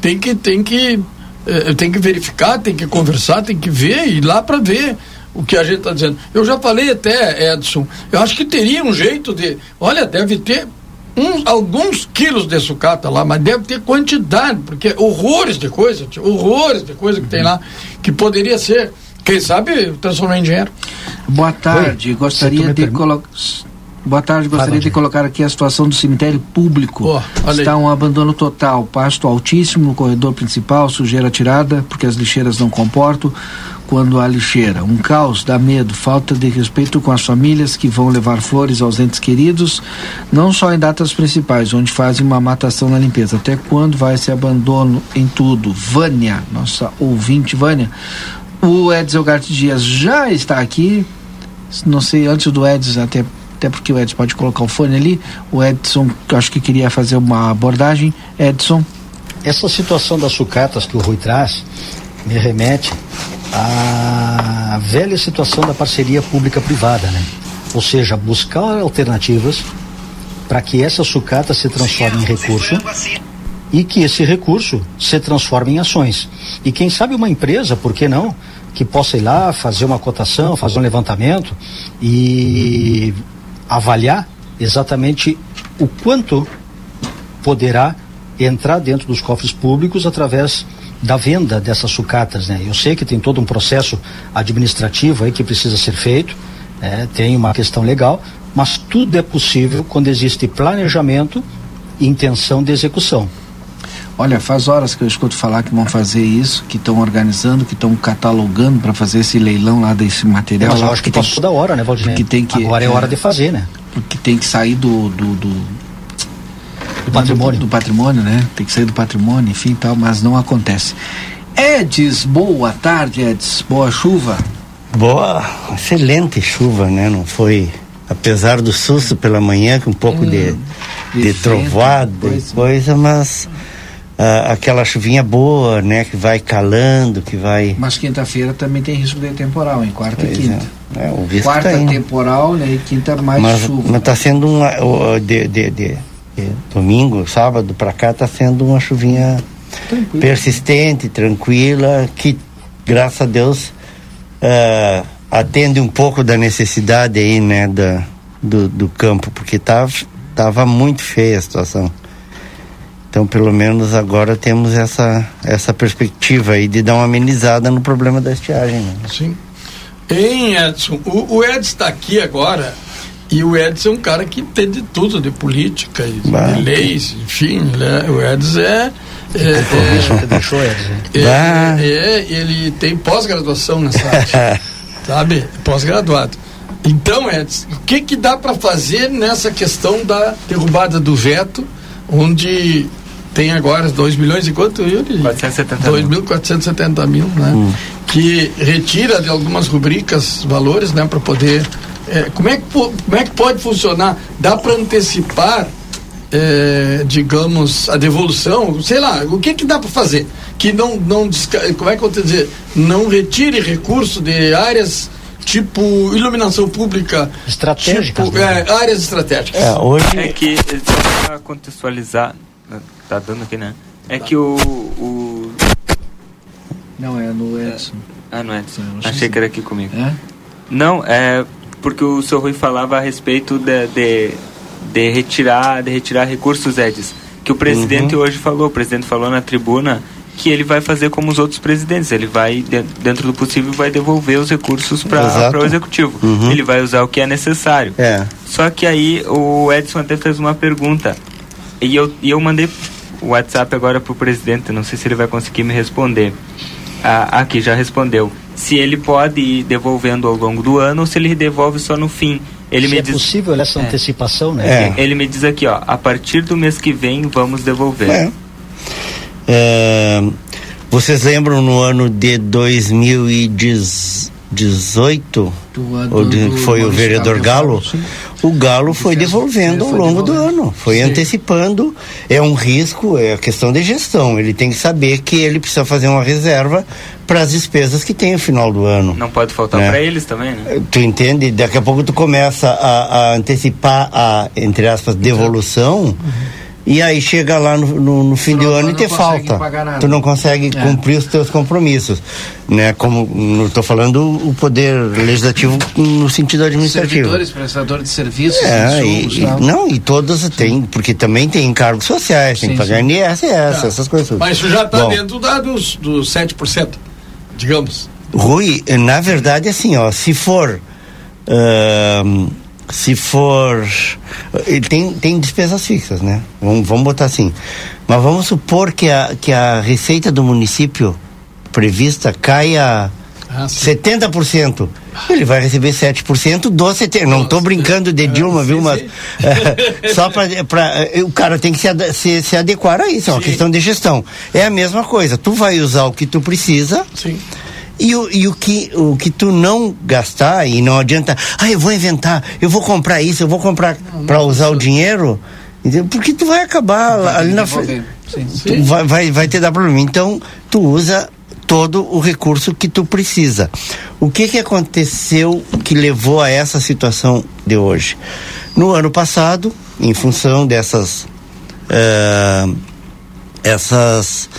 Tem que, tem que, eh, tem que verificar, tem que conversar, tem que ver, ir lá para ver o que a gente está dizendo. Eu já falei até, Edson, eu acho que teria um jeito de. Olha, deve ter uns, alguns quilos de sucata lá, mas deve ter quantidade, porque horrores de coisa, horrores de coisa que tem lá, que poderia ser, quem sabe, transformar em dinheiro. boa tarde. Oi, gostaria de colocar. Boa tarde, gostaria de colocar aqui a situação do cemitério público. Olha Está um abandono total, pasto altíssimo no corredor principal, sujeira tirada, porque as lixeiras não comportam quando há lixeira. Um caos, dá medo, falta de respeito com as famílias que vão levar flores aos entes queridos, não só em datas principais, onde fazem uma matação na limpeza. Até quando vai esse abandono em tudo? Vânia, nossa ouvinte Vânia. O Edson Garte Dias já está aqui, não sei, antes do Edson, até, até porque o Edson pode colocar o fone ali, o Edson, acho que queria fazer uma abordagem. Edson, Essa situação das sucatas que o Rui traz me remete à velha situação da parceria pública-privada, né? Ou seja, buscar alternativas para que essa sucata se transforme em recurso e que esse recurso se transforme em ações. E quem sabe uma empresa, por que não, que possa ir lá fazer uma cotação, fazer um levantamento e avaliar exatamente o quanto poderá entrar dentro dos cofres públicos através da venda dessas sucatas, né? Eu sei que tem todo um processo administrativo aí que precisa ser feito, né? tem uma questão legal, mas tudo é possível quando existe planejamento e intenção de execução. olha, faz horas que eu escuto falar que vão fazer isso, que estão organizando, que estão catalogando para fazer esse leilão lá desse material. mas eu acho que tem passou da hora, né, Valdir? que tem que- Agora é é. hora de fazer, né? que tem que sair do, do, do, Do patrimônio. do, patrimônio, né? Tem que sair do patrimônio, enfim, tal, mas não acontece. Eds, boa tarde, Eds. Boa chuva. Boa, excelente chuva, né? Não foi, apesar do susto pela manhã, com um pouco de, Hum, de de vento, trovoada e coisa. mas ah, aquela chuvinha boa, né? Que vai calando, que vai. Mas quinta-feira também tem risco de temporal, em quarta Pois e quinta. é. É, o risco Quarta tá temporal, né? E quinta mais mas, chuva. mas tá sendo uma. o- De, de, de- domingo, sábado pra cá, tá sendo uma chuvinha Tranquilo. persistente, tranquila, que graças a Deus ah, atende um pouco da necessidade aí, né, da, do, do campo, porque tava, tava muito feia a situação. Então, pelo menos agora temos essa, essa perspectiva aí de dar uma amenizada no problema da estiagem. Né? Sim. Hein, Edson? O, o Edson está aqui agora e o Edson é um cara que entende tudo de política e Bah. de leis, enfim. né? O Edson é. é, é, que deixou, Edson. é, é, ele tem pós-graduação nessa área, sabe? Pós-graduado. Então, Edson, o que que dá para fazer nessa questão da derrubada do veto, onde tem agora 2 milhões e quanto? Yuri? 470 mil. 2.470 mil, né? Que retira de algumas rubricas valores, né? Para poder. É, como, é que, como é que pode funcionar? Dá para antecipar, é, digamos, a devolução? Sei lá, o que que dá para fazer? Que não, não. Como é que eu vou dizer? Não retire recurso de áreas tipo iluminação pública. Estratégicas, Tipo, né? é, áreas estratégicas. É, hoje. É que, só pra contextualizar, tá dando aqui, né? É que o. o Não, é no Edson. ah, é Edson. Sim, eu acho Achei que que era aqui comigo. É? Não, é porque o senhor Rui falava a respeito de, de, de retirar, de retirar recursos, Edis. Que o presidente Uhum. hoje falou, o presidente falou na tribuna que ele vai fazer como os outros presidentes, ele vai, de- dentro do possível, vai devolver os recursos para o executivo. Uhum. Ele vai usar o que é necessário. É. Só que aí o Edson até fez uma pergunta. E eu, e eu mandei o WhatsApp agora pro presidente, não sei se ele vai conseguir me responder. Ah, aqui, já respondeu. Se ele pode ir devolvendo ao longo do ano ou se ele devolve só no fim. Ele Se me é diz. possível essa É. antecipação, né? É. Ele me diz aqui, ó, a partir do mês que vem vamos devolver. É. É, vocês lembram no ano de 2018, Do foi o vereador Galo? sim. O Galo foi devolvendo ao longo do ano, foi Sim. antecipando. É um risco, é a questão de gestão. Ele tem que saber que ele precisa fazer uma reserva para as despesas que tem no final do ano. Não pode faltar É. para eles também, né? Tu entende? Daqui a pouco tu começa a, a antecipar a, entre aspas, devolução. E aí chega lá no, no- no fim do ano e te falta. Tu não consegue É. cumprir os teus compromissos. Né? Como estou falando o poder legislativo no sentido administrativo. Servidores, prestadores de serviços, É, insumos, e, não, e todas tem, porque também tem encargos sociais, tem Sim, que pagar. INSS, Tá. essas coisas. Mas isso já está dentro da, dos, dos 7%, digamos. Rui, na verdade, assim, ó, se for. ahn, se for. Ele tem, tem despesas fixas, né? Vamos, vamos botar assim. Mas vamos supor que a, que a receita do município prevista caia Ah, sim. 70%. Ele vai receber 7% do 70%. Não estou brincando de Dilma, viu? Mas sim. só para o cara tem que se, se, se adequar a isso, é uma Sim. questão de gestão. É a mesma coisa. Tu vai usar o que tu precisa Sim. E o, e o, que, o que tu não gastar, e não adianta, ah, eu vou inventar, eu vou comprar isso, eu vou comprar para usar o dinheiro, porque tu vai acabar lá- ali na frente. Vai, vai, vai te dar problema. Então, tu usa todo o recurso que tu precisa. O que, que aconteceu que levou a essa situação de hoje? No ano passado, em função dessas. eh, essas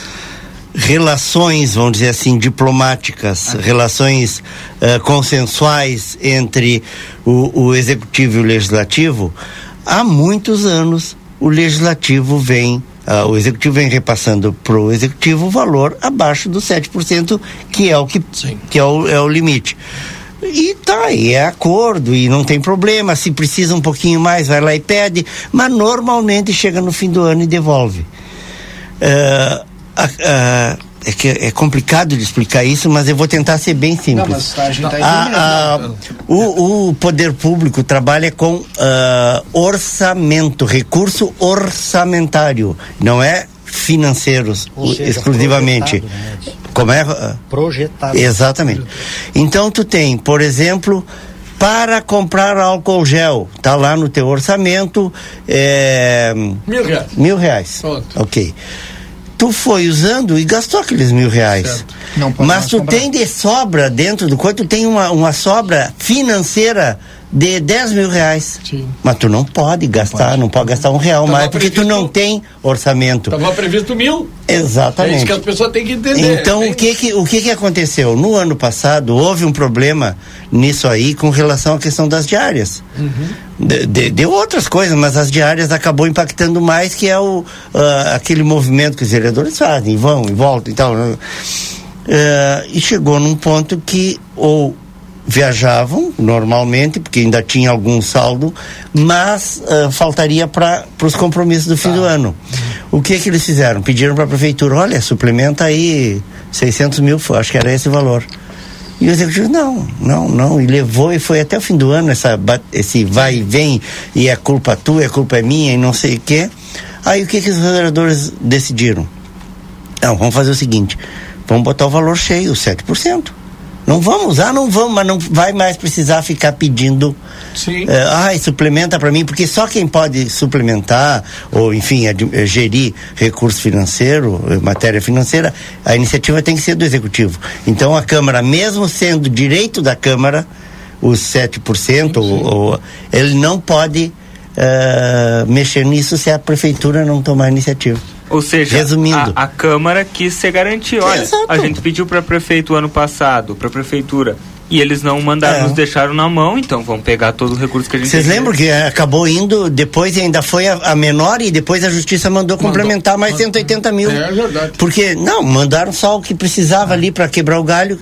relações, vamos dizer assim, diplomáticas, relações eh, consensuais entre o, o executivo e o legislativo, há muitos anos o legislativo vem, ah, o executivo vem repassando para o executivo o valor abaixo dos 7%, que é o que, Sim. que é o, é o limite. E tá, e é acordo, e não tem problema. Se precisa um pouquinho mais, vai lá e pede, mas normalmente chega no fim do ano e devolve. É, a- a- é, que é complicado de explicar isso, mas eu vou tentar ser bem simples. Não, tá A- a- entendendo. o, o poder público trabalha com ah, orçamento, recurso orçamentário, não é financeiros seja, exclusivamente. projetado, né? Como é? ah, Projetado. Exatamente. Então tu tem, por exemplo, para comprar álcool gel, tá lá no teu orçamento, é, Mil reais. mil reais. Pronto. Ok. Tu foi usando e gastou aqueles mil reais. Mas tu comprar. tem de sobra dentro do coisa, tu tem uma, uma sobra financeira de 10 mil reais. Sim. Mas tu não pode gastar, não pode gastar um real Tava mais, porque tu não tem orçamento. Estava previsto mil. É isso Exatamente. que as pessoas têm que entender. Então, o que que, o que que aconteceu? No ano passado, houve um problema nisso aí com relação à questão das diárias. De, de- de outras coisas, mas as diárias acabou impactando mais, que é o, ah, aquele movimento que os vereadores fazem, vão e voltam e tal. Ah, e chegou num ponto que ou viajavam normalmente, porque ainda tinha algum saldo, mas ah, faltaria para os compromissos do fim do ano. O que que eles fizeram? Pediram para a prefeitura, olha, suplementa aí 600 mil, acho que era esse valor. E o executivo, não, não, não, e levou e foi até o fim do ano essa, esse vai e vem, e é culpa tua, é culpa minha, e não sei o quê. Aí o que que os vereadores decidiram? Não, vamos fazer o seguinte: vamos botar o valor cheio, 7%. Não vamos usar, não vamos, mas não vai mais precisar ficar pedindo. Sim. eh, ai, suplementa para mim, porque só quem pode suplementar, ou enfim, eh, gerir recurso financeiro, eh, matéria financeira, a iniciativa tem que ser do executivo. Então a Câmara, mesmo sendo direito da Câmara, os 7%, ou, ou, ele não pode eh, mexer nisso se a prefeitura não tomar iniciativa. Ou seja, Resumindo. A, a Câmara quis se garantir. Olha, Exato. a gente pediu para prefeito ano passado, para prefeitura, e eles não mandaram, É. nos deixaram na mão, então vamos pegar todo o recurso que a gente Vocês lembram que eh, acabou indo, depois ainda foi a, a menor e depois a justiça mandou complementar mais 180 mil. É verdade. Porque, não, mandaram só o que precisava ali para quebrar o galho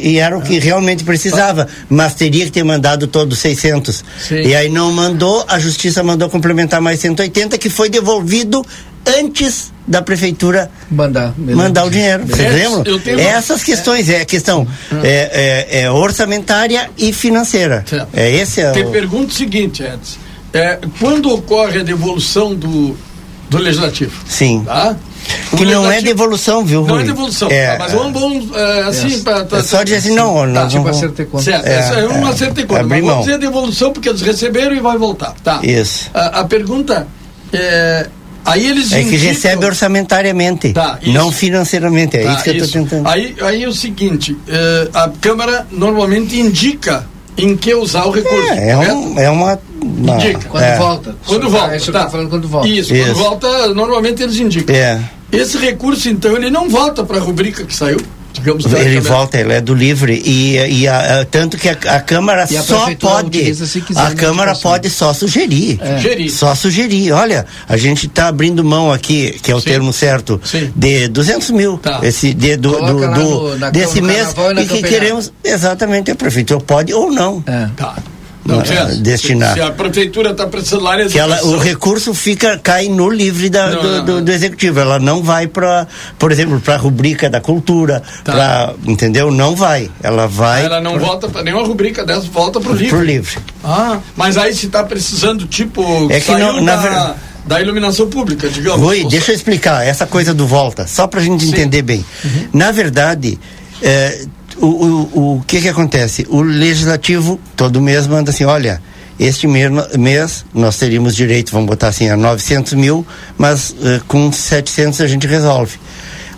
e era o que realmente precisava, mas teria que ter mandado todos 600. Sim. E aí não mandou, a justiça mandou complementar mais 180 que foi devolvido antes da prefeitura Mandar. mandar o dinheiro. Vocês É, lembram? tenho Essas questões, é a questão é, é- é orçamentária e financeira. Certo. É esse é Te o... pergunto o seguinte, Edson. É, quando ocorre a devolução do, do legislativo? Sim. Tá? O Que não é devolução, viu, Não Rui? é devolução, É, tá, mas vamos, vamos é, assim, pra, tá- É só dizer assim, não, nós Tipo vamos- acertei conta. Certo, É, é, é um é. acerto de conta. Mas vamos dizer devolução porque eles receberam e vai voltar. Tá. Isso. A, a pergunta é. Aí eles É que indicam- recebe orçamentariamente, Tá, não financeiramente. É Tá, isso que eu estou tentando. Aí, aí é o seguinte, eh, a Câmara normalmente indica em que usar o recurso. É, é, um, é uma. uma Indica. Quando é, volta. Quando volta. É isso que tá. falando quando volta. Isso, Isso. quando volta, normalmente eles indicam. É. Esse recurso, então, ele não volta para a rubrica que saiu, digamos Ele volta, ele é do livre e, e a- a- tanto que a, a Câmara E a só pode utiliza quiser, a Câmara pode só sugerir É. Sugerir. só sugerir olha a gente está abrindo mão aqui que é o Sim. termo certo Sim. de 200 mil Tá. esse de, do, do, do- no- na- desse mês e e que queremos exatamente a prefeitura pode ou não É. Tá. Ah, destinar. Se, se a prefeitura está precisando lá que ela, o recurso fica cai no livre da- Não, do, não, do- do executivo ela não vai para por exemplo para a rubrica da cultura Tá. pra, entendeu não vai ela vai Ela não volta para nenhuma rubrica dessa, volta para o livro. pro livre Ah, mas aí se está precisando, tipo, É que não- na da, da iluminação pública, digamos. Rui, Ou deixa eu explicar essa coisa do volta, só pra gente Sim. entender bem. Na verdade, é, o, o, o que que acontece? O legislativo todo mês manda assim, olha, este mês, nós teríamos direito, vamos botar assim, a 900 mil, mas eh, com 700 a gente resolve.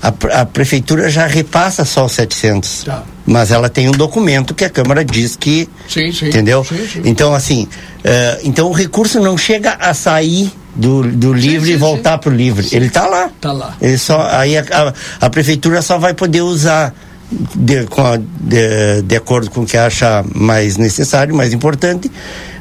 A, a prefeitura já repassa só os 700. Tá. Mas ela tem um documento que a Câmara diz que Sim, sim. Entendeu? Sim, sim. Então, assim, eh, então o recurso não chega a sair do, do livre sim, e voltar para o livre. Ele está lá. Tá lá. Ele só, aí a, a, a prefeitura só vai poder usar de, com a- de, de acordo com o que acha mais necessário, mais importante,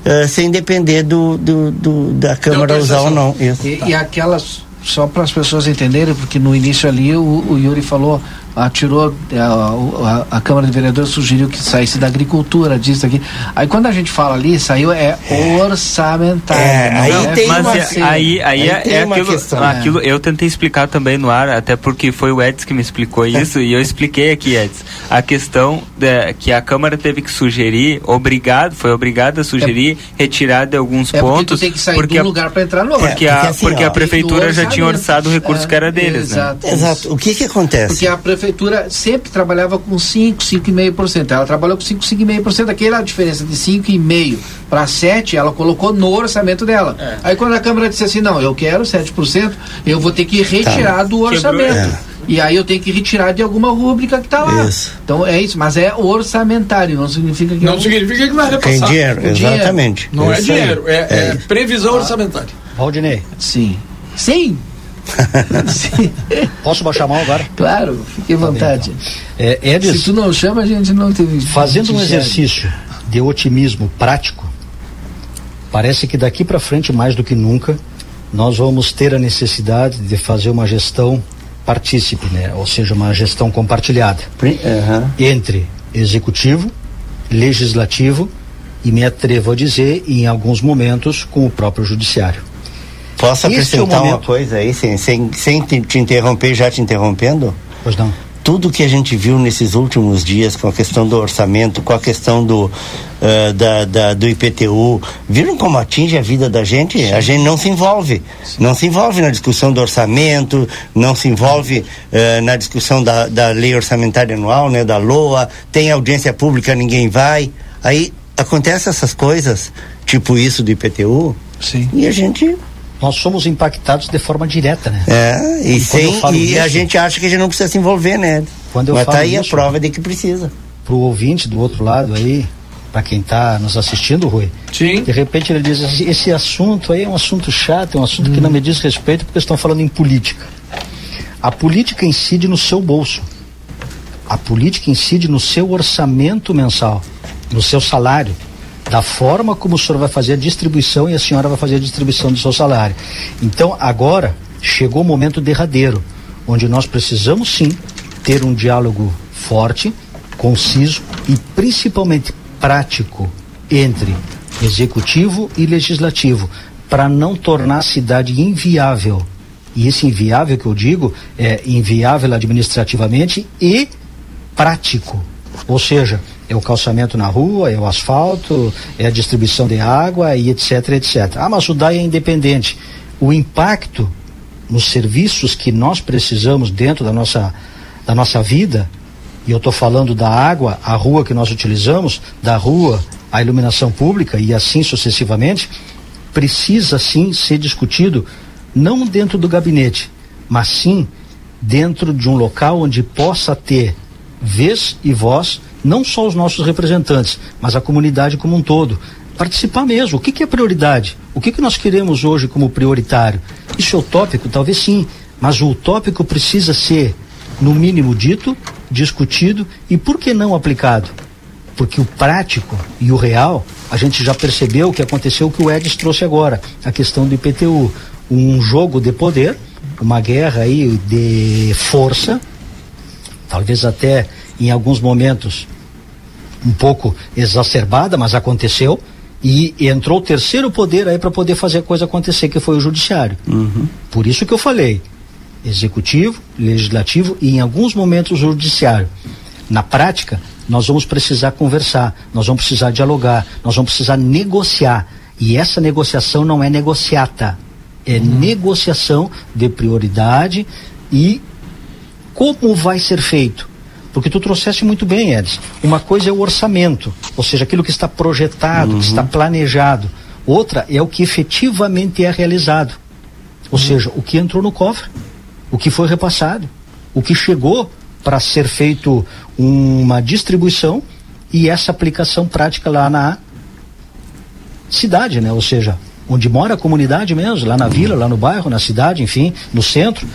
eh, sem depender do, do, do- da Câmara usar ou não. Isso. E, e aquelas, só para as pessoas entenderem, porque no início ali o, o Yuri falou, ah, tirou, eh, a, a, a Câmara de Vereadores sugeriu que saísse da agricultura, disso aqui. Aí quando a gente fala ali, saiu é orçamentário. É, aí é tem mas uma- é- assim, aí, aí, aí é, tem é uma aquilo, questão. aquilo eu tentei explicar também no ar, até porque foi o Edson que me explicou isso e eu expliquei aqui, Edson, a questão de, que a Câmara teve que sugerir, obrigado, foi obrigada a sugerir retirada de alguns É porque tu pontos, tem que sair porque de um a- lugar para entrar no outro. porque, É, a, porque assim, porque ó, a prefeitura já tinha orçado o recurso É, que era deles, né? exato, Exato. O que que acontece? Porque a prefeitura prefeitura sempre trabalhava com 5, 5,5%. Ela trabalhou com 5, 5,5%. Aquela diferença de 5,5% para 7%, ela colocou no orçamento dela. É. Aí quando a Câmara disse assim, não, eu quero 7%, eu vou ter que retirar tá. do orçamento. É. E aí eu tenho que retirar de alguma rúbrica que está lá. Isso. Então é isso, mas é orçamentário, não significa que não eu... significa que vai repassar. Tem dinheiro, exatamente. Não é, dinheiro, é, é, é, previsão ah. orçamentária. Valdinei. Sim. Sim. Posso baixar a mão agora? Claro, fique à tá vontade. Então. É, Se tu não chama, a gente não teve. Fazendo um exercício de otimismo prático, parece que daqui para frente, mais do que nunca, nós vamos ter a necessidade de fazer uma gestão partícipe, né? ou seja, uma gestão compartilhada uhum. entre executivo, legislativo e me atrevo a dizer, em alguns momentos, com o próprio judiciário. Posso acrescentar é uma coisa aí, sem, sem, sem te, te interromper, já te interrompendo? Pois não tudo que a gente viu nesses últimos dias com a questão do orçamento, com a questão do, uh, da, da, do IPTU, viram como atinge a vida da gente? Sim. A gente não se envolve. Sim. Não se envolve na discussão do orçamento, não se envolve uh, na discussão da, da lei orçamentária anual, né, da LOA, tem audiência pública, ninguém vai. Aí acontecem essas coisas, tipo isso do IPTU, Sim. e a gente nós somos impactados de forma direta, né? É, e, sem, e a gente acha que a gente não precisa se envolver, né? Quando eu Mas falo tá aí isso, a prova de que precisa. Pro ouvinte do outro lado aí, para quem está nos assistindo, Rui. Sim. De repente ele diz assim, esse assunto aí é um assunto chato, é um assunto hum. que não me diz respeito porque estão falando em política. A política incide no seu bolso. A política incide no seu orçamento mensal, no seu salário da forma como o senhor vai fazer a distribuição e a senhora vai fazer a distribuição do seu salário. Então, agora chegou o momento derradeiro, onde nós precisamos sim ter um diálogo forte, conciso e principalmente prático entre executivo e legislativo, para não tornar a cidade inviável. E esse inviável que eu digo é inviável administrativamente e prático. Ou seja, é o calçamento na rua, é o asfalto, é a distribuição de água e etc, etc. Ah, mas o DAI é independente. O impacto nos serviços que nós precisamos dentro da nossa, da nossa vida, e eu estou falando da água, a rua que nós utilizamos, da rua, a iluminação pública e assim sucessivamente, precisa sim ser discutido não dentro do gabinete, mas sim dentro de um local onde possa ter vez e voz não só os nossos representantes, mas a comunidade como um todo. Participar mesmo. O que, que é prioridade? O que, que nós queremos hoje como prioritário? Isso é utópico? Talvez sim, mas o utópico precisa ser, no mínimo, dito, discutido e, por que não, aplicado? Porque o prático e o real, a gente já percebeu o que aconteceu, o que o Edson trouxe agora, a questão do IPTU. Um jogo de poder, uma guerra aí de força, talvez até em alguns momentos um pouco exacerbada, mas aconteceu. E entrou o terceiro poder aí para poder fazer a coisa acontecer, que foi o judiciário. Uhum. Por isso que eu falei, executivo, legislativo e em alguns momentos o judiciário. Na prática, nós vamos precisar conversar, nós vamos precisar dialogar, nós vamos precisar negociar. E essa negociação não é negociata, é uhum. negociação de prioridade e como vai ser feito. Porque tu trouxeste muito bem, Edson. Uma coisa é o orçamento, ou seja, aquilo que está projetado, uhum. que está planejado. Outra é o que efetivamente é realizado. Ou uhum. seja, o que entrou no cofre, o que foi repassado, o que chegou para ser feito uma distribuição e essa aplicação prática lá na cidade, né? Ou seja, onde mora a comunidade mesmo, lá na vila, lá no bairro, na cidade, enfim, no centro.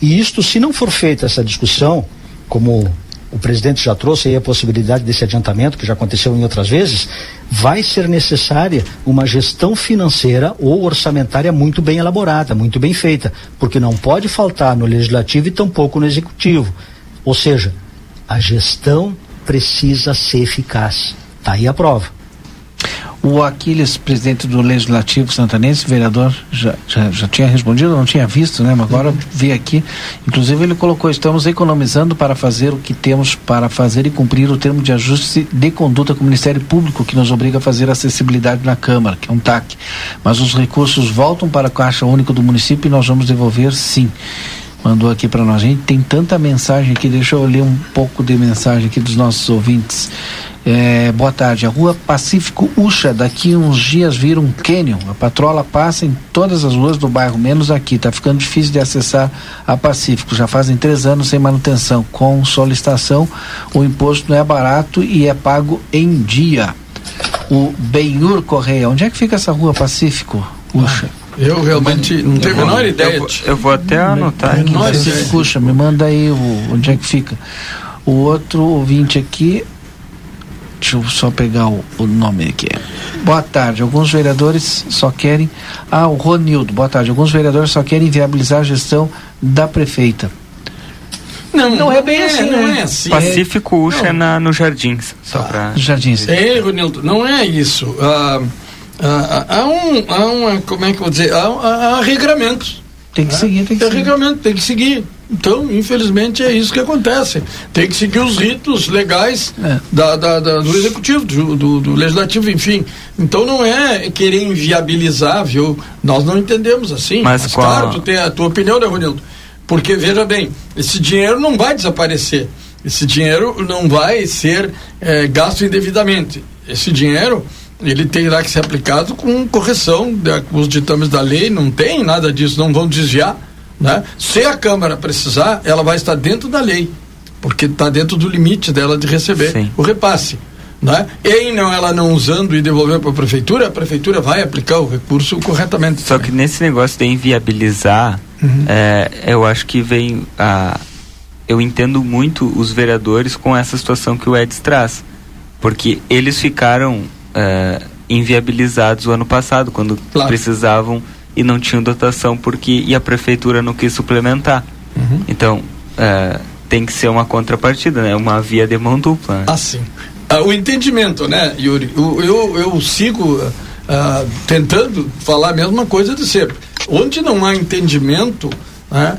E isto, se não for feita essa discussão, como o presidente já trouxe aí a possibilidade desse adiantamento, que já aconteceu em outras vezes, vai ser necessária uma gestão financeira ou orçamentária muito bem elaborada, muito bem feita, porque não pode faltar no legislativo e tampouco no executivo. Ou seja, a gestão precisa ser eficaz. Está aí a prova. O Aquiles, presidente do Legislativo Santanense, vereador, já, já, já tinha respondido, não tinha visto, né? Mas agora uhum. vi aqui. Inclusive ele colocou, estamos economizando para fazer o que temos para fazer e cumprir o termo de ajuste de conduta com o Ministério Público, que nos obriga a fazer acessibilidade na Câmara, que é um TAC. Mas os recursos voltam para a Caixa Única do município e nós vamos devolver sim. Mandou aqui para nós. A gente tem tanta mensagem aqui, deixa eu ler um pouco de mensagem aqui dos nossos ouvintes. É, boa tarde. A rua Pacífico Ucha, daqui uns dias vira um cânion. A patrola passa em todas as ruas do bairro, menos aqui. Tá ficando difícil de acessar a Pacífico. Já fazem três anos sem manutenção. Com solicitação, o imposto não é barato e é pago em dia. O Benhur Correia, onde é que fica essa rua Pacífico Ucha? Ah. Eu realmente não tenho a menor ideia. Eu, eu, vou até anotar aqui. Pacífico Ucha, me manda aí o, onde é que fica. O outro ouvinte aqui Deixa eu só pegar o, o, nome aqui. Boa tarde. Alguns vereadores só querem. Ah, o Ronildo. Boa tarde. Alguns vereadores só querem viabilizar a gestão da prefeita. Não, não é bem assim, não né? é assim. Pacífico Ucha é na, no Jardins. Só ah, pra... Jardins. É, Ronildo, não é isso. Ah, ah, há, um, há uma, como é que eu vou dizer? Há, há, há regramentos. Tem que seguir, tem que é seguir. regulamento, tem que seguir. Então, infelizmente, é isso que acontece. Tem que seguir os ritos legais é. da, da, da, do executivo, do, do, do, legislativo, enfim. Então, não é querer inviabilizar, viu? Nós não entendemos assim. Mas, Mas qual... claro, tu tem a tua opinião, né, Ronildo? Porque, veja bem, esse dinheiro não vai desaparecer. Esse dinheiro não vai ser é, gasto indevidamente. Esse dinheiro ele terá que ser aplicado com correção dos ditames da lei, não tem nada disso, não vão desviar. Né? Se a Câmara precisar, ela vai estar dentro da lei, porque está dentro do limite dela de receber Sim. o repasse. Né? E não, ela não usando e devolver para a prefeitura, a prefeitura vai aplicar o recurso corretamente. Só que nesse negócio de inviabilizar, uhum. é, eu acho que vem a. Eu entendo muito os vereadores com essa situação que o Eds traz. Porque eles ficaram uh, inviabilizados o ano passado, quando claro. precisavam e não tinham dotação porque e a prefeitura não quis suplementar. Uhum. Então, uh, tem que ser uma contrapartida, né? Uma via de mão dupla. Né? Assim. Uh, o entendimento, né, Yuri? Eu, eu, eu sigo uh, tentando falar a mesma coisa de sempre. Onde não há entendimento, né,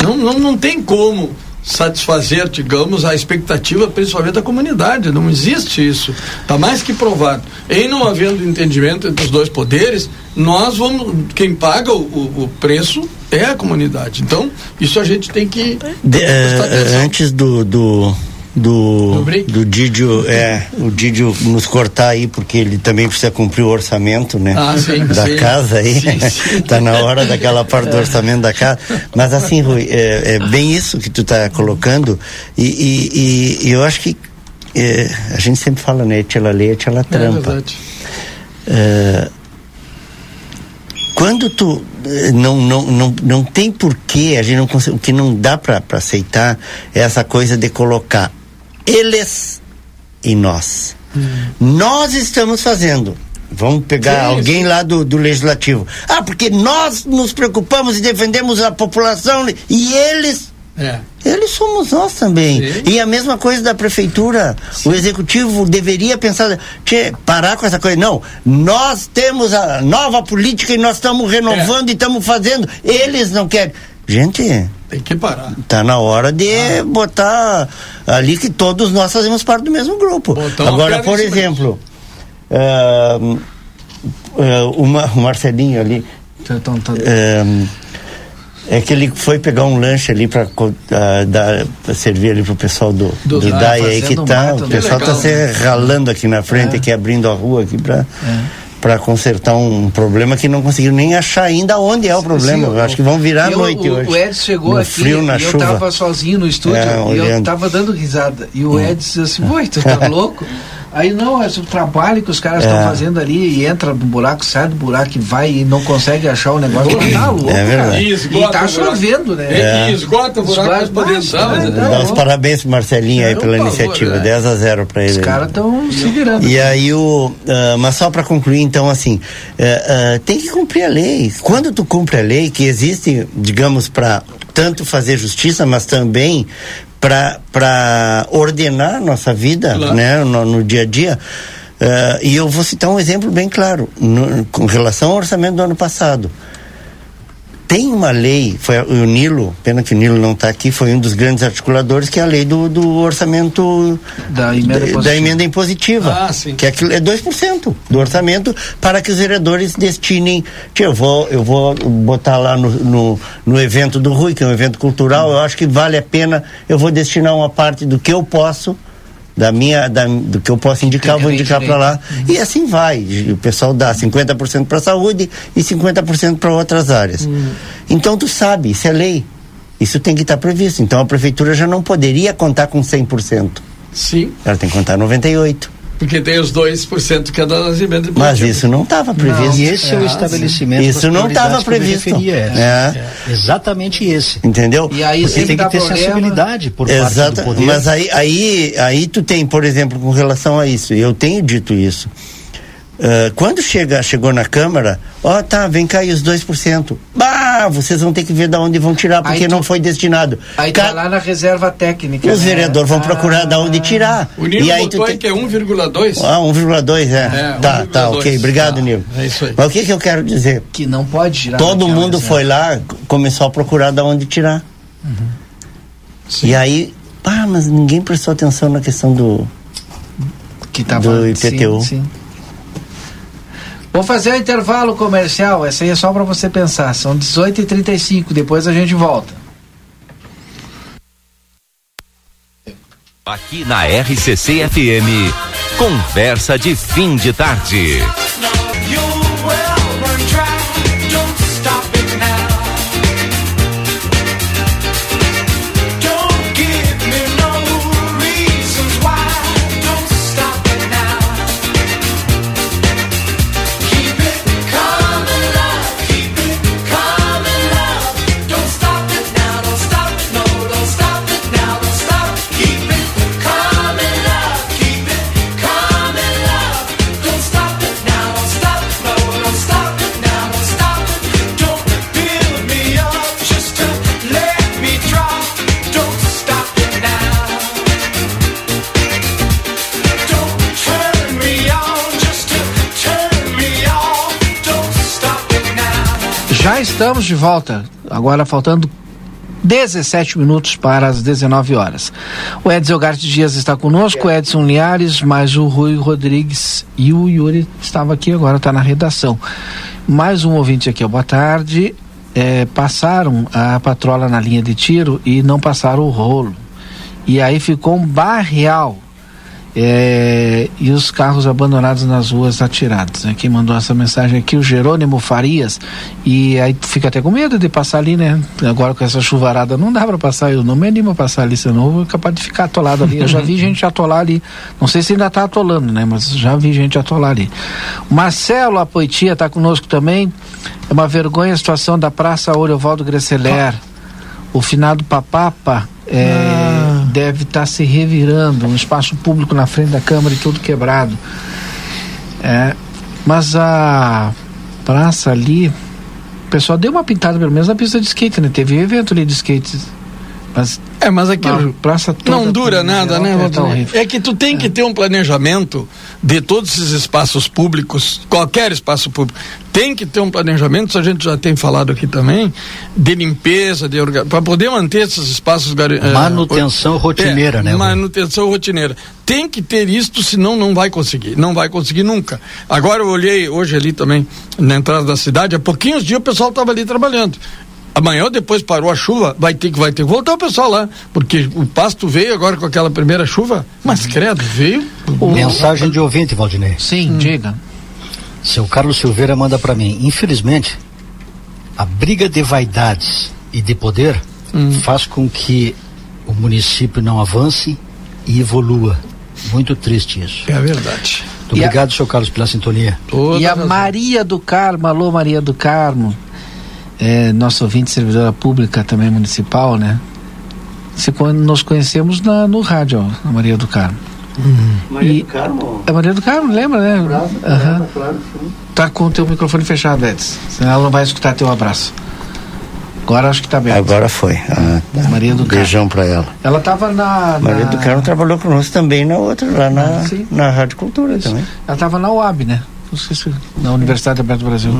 não, não, não tem como satisfazer, digamos, a expectativa principalmente da comunidade. Não existe isso. Está mais que provado. Em não havendo entendimento entre os dois poderes, nós vamos. Quem paga o, o preço é a comunidade. Então, isso a gente tem que. De, uh, antes do, do do, do Didio, é, o Didio nos cortar aí, porque ele também precisa cumprir o orçamento, né? Ah, sim, da sim. casa aí. Sim, sim. tá na hora daquela parte do orçamento da casa. Mas assim, Rui, é, é bem isso que tu tá colocando, e, e, e eu acho que é, a gente sempre fala, né? Ela lê, ela trampa. É verdade. É, quando tu eh, não, não, não, não tem porquê, a gente não consegue, o que não dá para aceitar é essa coisa de colocar eles e nós. Hum. Nós estamos fazendo. Vamos pegar alguém lá do, do legislativo. Ah, porque nós nos preocupamos e defendemos a população e eles. É. Eles somos nós também. Sim. E a mesma coisa da prefeitura. Sim. O executivo deveria pensar, tchê, parar com essa coisa. Não, nós temos a nova política e nós estamos renovando é. e estamos fazendo. Eles não querem. Gente, tem que parar. Tá na hora de ah. botar ali que todos nós fazemos parte do mesmo grupo. Agora, por exemplo, uh, uh, uma, o Marcelinho ali. Então, tá... uh, é que ele foi pegar um lanche ali para uh, servir ali pro pessoal do, do, do DAI aí que tá. O pessoal tá se ralando aqui na frente, é. aqui abrindo a rua aqui para. É para consertar um problema que não conseguiram nem achar ainda onde é o problema. Sim, eu acho que vão virar eu, noite o, hoje. O Edson chegou no aqui frio, na e chuva. eu estava sozinho no estúdio é, e eu estava dando risada. E o hum. Edson disse assim, oi, tu tá louco? Aí não, é o trabalho que os caras estão é. fazendo ali e entra no buraco, sai do buraco e vai e não consegue achar o negócio. tá louco, é verdade. E, e tá chovendo, né? É. E esgota o buraco para entrar. Né? Dá os parabéns pro Marcelinho aí pela iniciativa, favor, 10 a 0 para ele. Os caras estão se virando. E aí o, uh, mas só para concluir então assim, uh, uh, tem que cumprir a lei. Quando tu cumpre a lei que existe, digamos, para tanto fazer justiça, mas também para ordenar nossa vida claro. né, no, no, dia a dia. Uh, e eu vou citar um exemplo bem claro, no, com relação ao orçamento do ano passado. Tem uma lei, foi o Nilo, pena que o Nilo não está aqui, foi um dos grandes articuladores, que é a lei do, do orçamento Da emenda da, da emenda impositiva. Ah, sim. Que é, é 2% do orçamento para que os vereadores destinem. Tia, eu vou, eu vou botar lá no, no, no evento do Rui, que é um evento cultural, eu acho que vale a pena, eu vou destinar uma parte do que eu posso da minha da, do que eu posso indicar, eu vou indicar para lá. E assim vai. O pessoal dá 50% para a saúde e 50% para outras áreas. Então tu sabe, isso é lei. Isso tem que estar previsto. Então a prefeitura já não poderia contar com 100%. Sim, Ela tem que contar 98. Porque tem os 2% que é das emendas Mas isso não estava previsto. E esse é, o estabelecimento. Isso não estava que eu me previsto. referia, é. É. Exatamente esse. Entendeu? E aí sempre tem que ter problema. sensibilidade por parte Exato, do poder. mas aí, aí, aí tu tem, por exemplo, com relação a isso, e eu tenho dito isso. Ah, quando chega, chegou na Câmara, ó, tá, vem aí os 2%. Bah, vocês vão ter que ver de onde vão tirar, porque tu- não foi destinado. Aí Ca- tá lá na reserva técnica. os né? vereadores vão Ah, procurar de onde tirar. O Nilo e aí botou tu aí tem... que é 1,2. Ah, 1,2, é. É, tá, tá, 1,2. ok. Obrigado, Tá, Nilo. é isso aí. Mas o que, que eu quero dizer? Que não pode tirar. Todo mundo reserva. foi lá, começou a procurar de onde tirar. E aí, ah, mas ninguém prestou atenção na questão do. que tava, do IPTU. Sim, sim. Vou fazer o intervalo comercial, essa aí é só para você pensar. São 18h35, depois a gente volta. Aqui na RCC FM, conversa de fim de tarde. Estamos de volta, agora faltando 17 minutos para as 19 horas. O Edson Garte Dias está conosco, o Edson Liares, mais o Rui Rodrigues e o Yuri estava aqui, agora está na redação. Mais um ouvinte aqui, boa tarde. É, passaram a patrola na linha de tiro e não passaram o rolo. E aí ficou um barreal. É, e os carros abandonados nas ruas atirados. Né? Quem mandou essa mensagem aqui, o Jerônimo Farias. E aí fica até com medo de passar ali, né? Agora com essa chuvarada não dá para passar, eu não me animo a passar ali, senão eu vou capaz de ficar atolado ali. Eu já vi gente atolar ali. Não sei se ainda tá atolando, né? Mas já vi gente atolar ali. O Marcelo Apoitia está conosco também. É uma vergonha a situação da Praça Oriovaldo Gresseler. O finado Papapa é, deve estar se revirando, um espaço público na frente da Câmara e tudo quebrado. É, mas a praça ali, o pessoal deu uma pintada pelo menos na pista de skate, né? Teve evento ali de skate. Mas É, mas aquilo praça toda não dura nada, né? é. É que tu tem que ter um planejamento de todos esses espaços públicos, qualquer espaço público. Tem que ter um planejamento, isso a gente já tem falado aqui também, de limpeza, de para poder manter esses espaços eh, Manutenção rotineira, é, né, Rui? Manutenção rotineira. Tem que ter isto, senão não vai conseguir. Não vai conseguir nunca. Agora eu olhei hoje ali também, na entrada da cidade, há pouquinhos dias o pessoal estava ali trabalhando. Amanhã ou depois parou a chuva, vai ter que vai ter que voltar o pessoal lá, porque o pasto veio agora com aquela primeira chuva, mas credo, veio. Mensagem de ouvinte, Valdinei. Sim, diga. Seu Carlos Silveira manda para mim. Infelizmente, a briga de vaidades e de poder faz com que o município não avance e evolua. Muito triste isso. É verdade. Muito E a- obrigado, seu Carlos, pela sintonia. Toda e a razão. Maria do Carmo, alô Maria do Carmo, é, nosso ouvinte servidora pública também municipal, né? Se, nós conhecemos na, no rádio, ó, a Maria do Carmo. Maria E- do Carmo. A Maria do Carmo, lembra, né? Aham. Tá com o teu microfone fechado, Edson. Senão ela não vai escutar teu abraço. Agora acho que tá aberto. Agora foi. Ah, tá. Maria do Carmo. Beijão pra ela. Ela tava na. Maria na- do Carmo trabalhou conosco também na outra, lá na, Ah, sim. na Rádio Cultura também. Ela tava na UAB, né? Não sei se- Na Universidade Aberta do Brasil.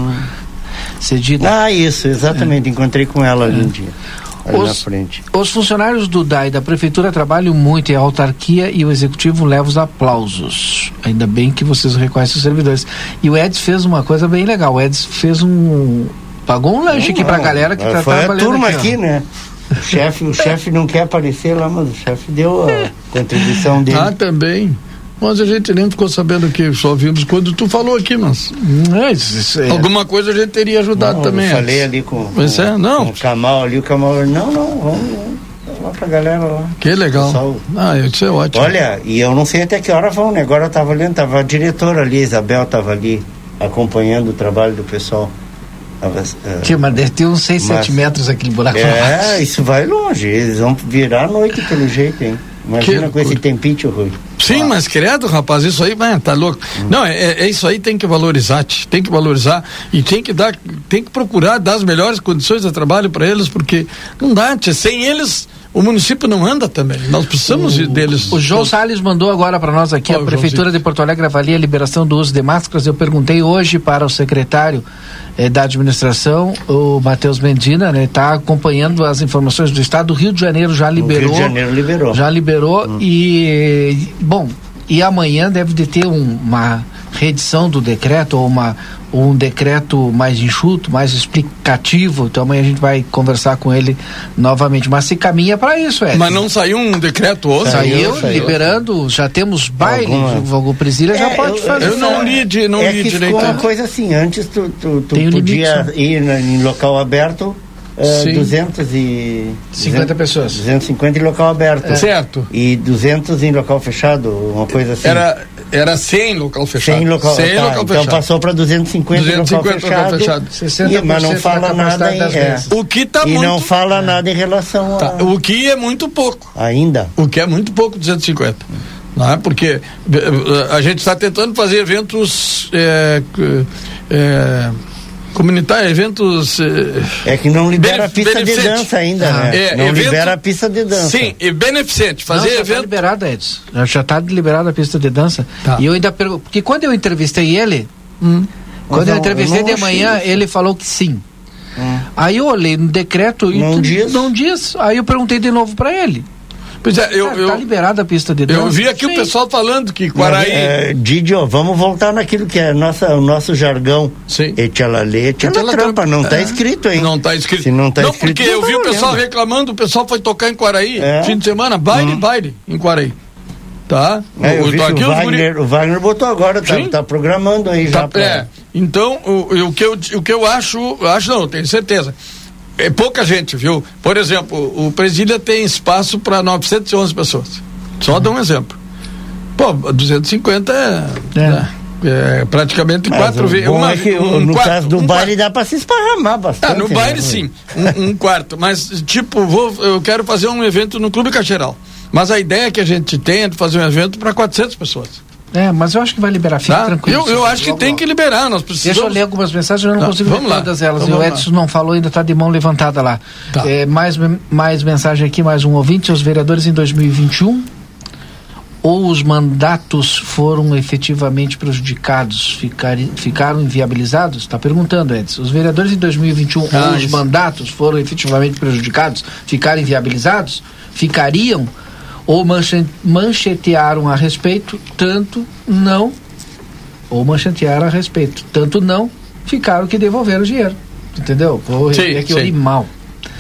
Cedida. Ah, isso, exatamente. Encontrei com ela ali um dia. Ali na Os, frente. os funcionários do DAI da prefeitura trabalham muito e a autarquia e o executivo levam os aplausos. Ainda bem que vocês reconhecem os servidores. E o Edson fez uma coisa bem legal. O Edson fez um. pagou um lanche aqui pra Não, galera que tá Foi a trabalhando. turma aqui, aqui, né? O chefe, o chefe não quer aparecer lá, mas o chefe deu a contribuição dele. Ah, também. Mas a gente nem ficou sabendo que só vimos quando tu falou aqui, mas É, é- alguma coisa a gente teria ajudado Não, também. Eu falei antes. ali com, com, é, não. com o Kamal ali, o Kamal, não, não, vamos, vamos lá pra galera lá. Que legal. Pessoal, Ah, isso é ótimo. Olha, e eu não sei até que hora vão, né? Agora eu tava olhando, tava a diretora ali, a Isabel tava ali, acompanhando o trabalho do pessoal. Tava, eh, Tia, mas deve ter uns 6, Mas- 7 metros aquele buraco lá. é, isso vai longe, eles vão virar a noite pelo jeito, hein? Imagina Que com esse tempinho, Rui. Sim, mas credo, rapaz, isso aí, vai, tá louco. Não, é, é- é isso aí tem que valorizar, tem que valorizar e tem que dar, tem que procurar dar as melhores condições de trabalho para eles, porque não dá, sem eles o município não anda também. Nós precisamos de- deles. O João Salles mandou agora para nós aqui, Qual a o Prefeitura de Porto Alegre avalia a liberação do uso de máscaras. Eu perguntei hoje para o secretário eh, da administração, o Matheus Mendina, né? Está acompanhando as informações do Estado. O Rio de Janeiro já liberou. Rio de Janeiro liberou. Já liberou e, bom, e amanhã deve de ter um- uma reedição do decreto ou uma ou um decreto mais enxuto, mais explicativo. Então amanhã a gente vai conversar com ele novamente. Mas se caminha para isso, é. Mas não saiu um decreto ontem? Saiu, Saiu, saiu. liberando, já temos baile, Alguma- o Presília já É, pode eu- fazer. eu não li de- não é li que direito, Ficou uma né? coisa assim, antes tu, tu, tu podia limite, ir na- em local aberto uh, Sim. 200 e 50 pessoas. 250 em local aberto. Certo. E 200 em local fechado, uma coisa assim. Era, era 100 local fechado. 100 local, 100 tá, local então fechado. passou para 250, 250 local fechado. local fechado. 60% E, mas não fala nada em, é. O que tá E muito. não fala nada em relação a tá, o que é muito pouco. ainda. O que é muito pouco, 250. Não é? Porque eh, a gente está tentando fazer eventos é, c- comunitários, eventos. eh, É que não libera a pista de dança ainda, Ah, né? é, não evento- libera a pista de dança. Sim, e beneficente. Não, Fazer já tá evento. liberada, Edson. Já- Já está liberada a pista de dança. Tá. E eu ainda pergunto, porque quando eu entrevistei ele, Hum. quando Mas eu não- entrevistei eu de não manhã, isso. ele falou que sim. Hum. Aí eu olhei no decreto e Não tu- diz. não diz. Aí eu perguntei de novo para ele. Pois é, eu, Cara, eu, tá liberada a pista de dança? eu vi aqui o Sim. pessoal falando que Quaraí. é, Didio, vamos voltar naquilo que é nossa, o nosso jargão. Sim. Etialalê, etialatrampa. Etialatrampa. Não está É. escrito, hein? Não está escrito. Se não está não, escrito, porque eu vi tá o pessoal reclamando, o pessoal foi tocar em Quaraí, É. fim de semana, baile, baile em Quaraí. Tá? É, eu O- vi aqui o, guri- Wagner, o Wagner botou agora, tá, tá programando aí já. Tá, pra- é, então, o, o, que eu, o que eu acho, eu acho não, tenho certeza. É pouca gente, viu? Por exemplo, o Presília tem espaço para 911 pessoas. Só dá um exemplo. Pô, 250 é, É. né? é praticamente Mas quatro vezes. uma- é que um no quarto, caso do um baile quarto. dá pra se esparramar bastante. Ah, no né, baile Rui? sim, um, um quarto. Mas, tipo, vou, eu quero fazer um evento no Clube Cacheral. Mas a ideia que a gente tem é de fazer um evento para 400 pessoas. É, mas eu acho que vai liberar, fica Tá? tranquilo. Eu, eu acho que Vamos tem lá. que liberar. Nós Deixa precisamos. eu ler algumas mensagens, eu não Tá, consigo ler vamos lá. todas elas. Então o vamos lá. Edson não falou, ainda está de mão levantada lá. Tá. É, mais, mais mensagem aqui, mais um ouvinte. Os vereadores em 2021 ou os mandatos foram efetivamente prejudicados, ficari- ficaram inviabilizados? Está perguntando, Edson. Os vereadores em 2021 Ah, ou os mandatos foram efetivamente prejudicados, ficaram inviabilizados? Ficariam? Ou manche- manchetearam a respeito? Tanto não ou manchetearam a respeito. Tanto não, ficaram que devolveram o dinheiro. Entendeu? Vou Sim, repetir aqui, eu li mal.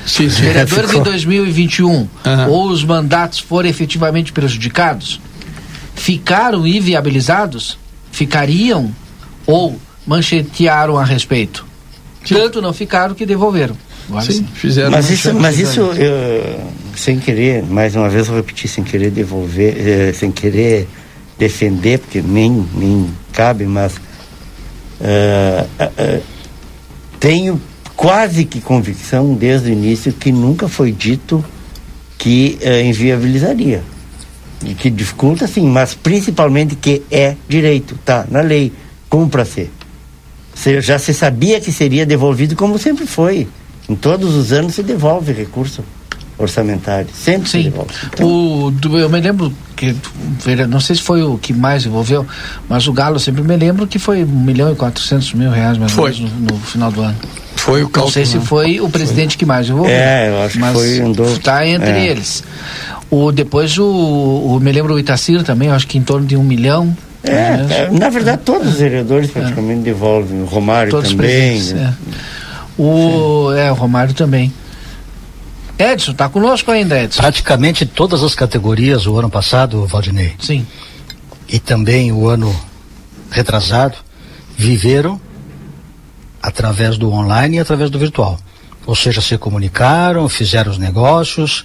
Sim, Os sim. vereadores em ficou. 2021 Aham. ou os mandatos foram efetivamente prejudicados, ficaram inviabilizados, ficariam ou manchetearam a respeito. Sim. Tanto não ficaram que devolveram. Agora Sim, sim. fizeram. Mas isso, mas isso eu, sem querer, mais uma vez eu repeti, sem querer devolver, eh, sem querer defender, porque nem, nem cabe, mas eh, eh, tenho quase que convicção desde o início que nunca foi dito que eh, inviabilizaria. E que dificulta sim, mas principalmente que é direito, tá na lei, cumpra ser. Se- Já se sabia que seria devolvido como sempre foi. Em todos os anos se devolve recurso. Orçamentário. Sempre Sim. devolve. Então, O, eu me lembro que, não sei se foi o que mais envolveu, mas o Galo sempre me lembro que foi 1 milhão e 400 mil reais mais Foi. ou menos no, no final do ano. Foi o Não cálculo. sei se né? foi o presidente que mais envolveu. É, eu acho que mas foi um do- Está entre é. eles. O, depois o, o. Me lembro o Itacir também, acho que em torno de um milhão. é, é, menos. na verdade, todos os vereadores praticamente devolvem. O Romário Todos também. presentes. né? é. O, é, o Romário também. Edson, tá conosco ainda, Edson? Praticamente todas as categorias o ano passado, Valdinei, Sim. e também o ano retrasado, viveram através do online e através do virtual. Ou seja, se comunicaram, fizeram os negócios,